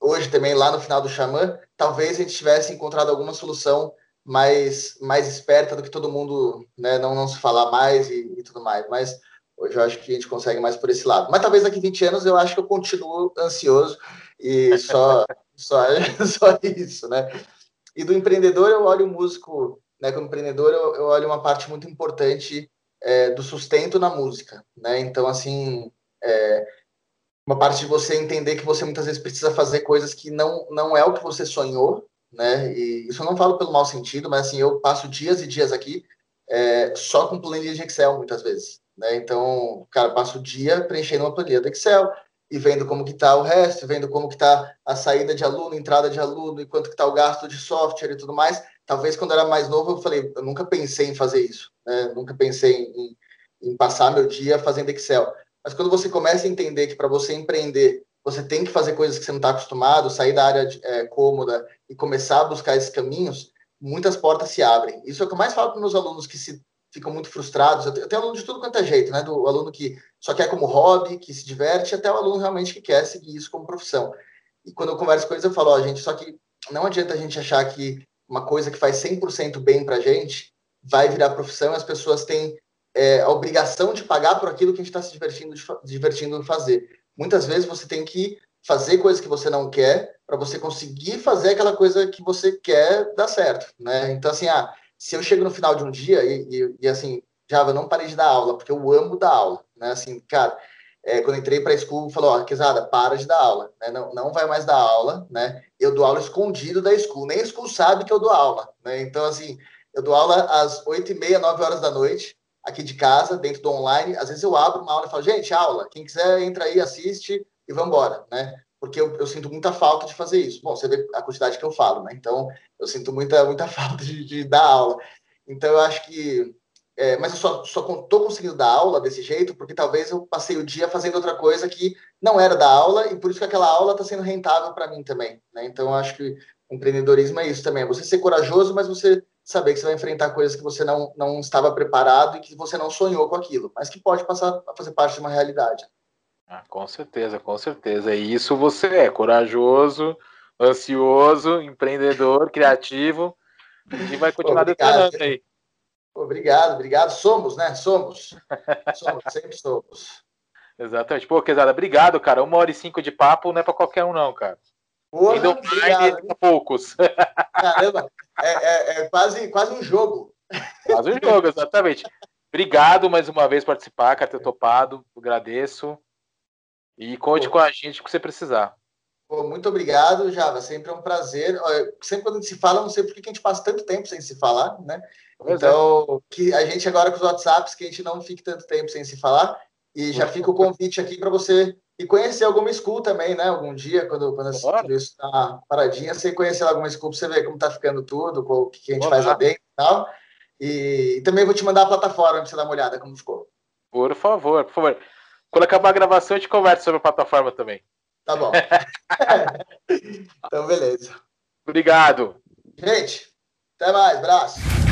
hoje também lá no final do Xamã, talvez a gente tivesse encontrado alguma solução mais mais esperta do que todo mundo, né? Não não se falar mais e, e tudo mais, mas Hoje eu acho que a gente consegue mais por esse lado. Mas talvez daqui 20 anos eu acho que eu continuo ansioso e só, só, só isso, né? E do empreendedor eu olho o músico, né? Como empreendedor eu, eu olho uma parte muito importante é, do sustento na música, né? Então, assim, é, uma parte de você entender que você muitas vezes precisa fazer coisas que não, não é o que você sonhou, né? E isso eu não falo pelo mau sentido, mas assim, eu passo dias e dias aqui é, só com planilha de Excel, muitas vezes. Né? Então, cara passa o dia preenchendo uma planilha do Excel e vendo como que está o resto, vendo como que está a saída de aluno, entrada de aluno, e quanto que está o gasto de software e tudo mais. Talvez quando era mais novo eu falei, eu nunca pensei em fazer isso, né? nunca pensei em, em passar meu dia fazendo Excel. Mas quando você começa a entender que para você empreender, você tem que fazer coisas que você não está acostumado, sair da área de, é, cômoda e começar a buscar esses caminhos, muitas portas se abrem. Isso é o que eu mais falo para meus alunos que se ficam muito frustrados. Eu tenho aluno de tudo quanto é jeito, né? Do aluno que só quer como hobby, que se diverte, até o aluno realmente que quer seguir isso como profissão. E quando eu converso com eles, eu falo, ó, oh, gente, só que não adianta a gente achar que uma coisa que faz 100% bem pra gente vai virar profissão e as pessoas têm é, a obrigação de pagar por aquilo que a gente está se divertindo, de, divertindo fazer. Muitas vezes você tem que fazer coisas que você não quer para você conseguir fazer aquela coisa que você quer dar certo, né? Então, assim, ah, se eu chego no final de um dia e, e, e assim, Java, não parei de dar aula, porque eu amo dar aula, né? Assim, cara, é, quando entrei para a school, falou, ó, Quesada, para de dar aula, né? Não, não vai mais dar aula, né? Eu dou aula escondido da school, nem a school sabe que eu dou aula, né? Então, assim, eu dou aula às oito e meia, nove horas da noite, aqui de casa, dentro do online. Às vezes eu abro uma aula e falo, gente, aula, quem quiser entra aí, assiste e vamos embora, né? Porque eu, eu, sinto muita falta de fazer isso. Bom, você vê a quantidade que eu falo, né? Então, eu sinto muita, muita falta de, de dar aula. Então, eu acho que. É, mas eu só, só conseguindo dar aula desse jeito porque talvez eu passei o dia fazendo outra coisa que não era da aula e por isso que aquela aula está sendo rentável para mim também. Né? Então, eu acho que empreendedorismo é isso também. É você ser corajoso, mas você saber que você vai enfrentar coisas que você não, não estava preparado e que você não sonhou com aquilo, mas que pode passar a fazer parte de uma realidade. Ah, com certeza, com certeza. E isso você é corajoso, ansioso, empreendedor, criativo. E vai continuar obrigado. aí. Obrigado, obrigado. Somos, né? Somos. Somos, sempre somos. Exatamente. Pô, Quesada, obrigado, cara. Uma hora e cinco de papo não é para qualquer um, não, cara. Porra, Ainda mais poucos. Caramba, é, é, é, quase, quase um jogo. Quase um jogo, exatamente. Obrigado mais uma vez por participar, cara, ter topado. Agradeço. E conte Pô. com a gente que você precisar. Pô, muito obrigado, Java. Sempre é um prazer. Sempre quando a gente se fala, não sei por que a gente passa tanto tempo sem se falar, né? Pois então, é. que a gente agora com os WhatsApps, que a gente não fique tanto tempo sem se falar. E já fica o convite aqui para você e conhecer alguma school também, né? Algum dia, quando, quando tudo isso está paradinha, você conhecer alguma school para você ver como está ficando tudo, o que a gente faz lá dentro e tal. E, e também vou te mandar a plataforma para você dar uma olhada como ficou. Por favor, por favor. Quando acabar a gravação, a gente conversa sobre a plataforma também. Tá bom. então, beleza. Obrigado. Gente, até mais. Abraço.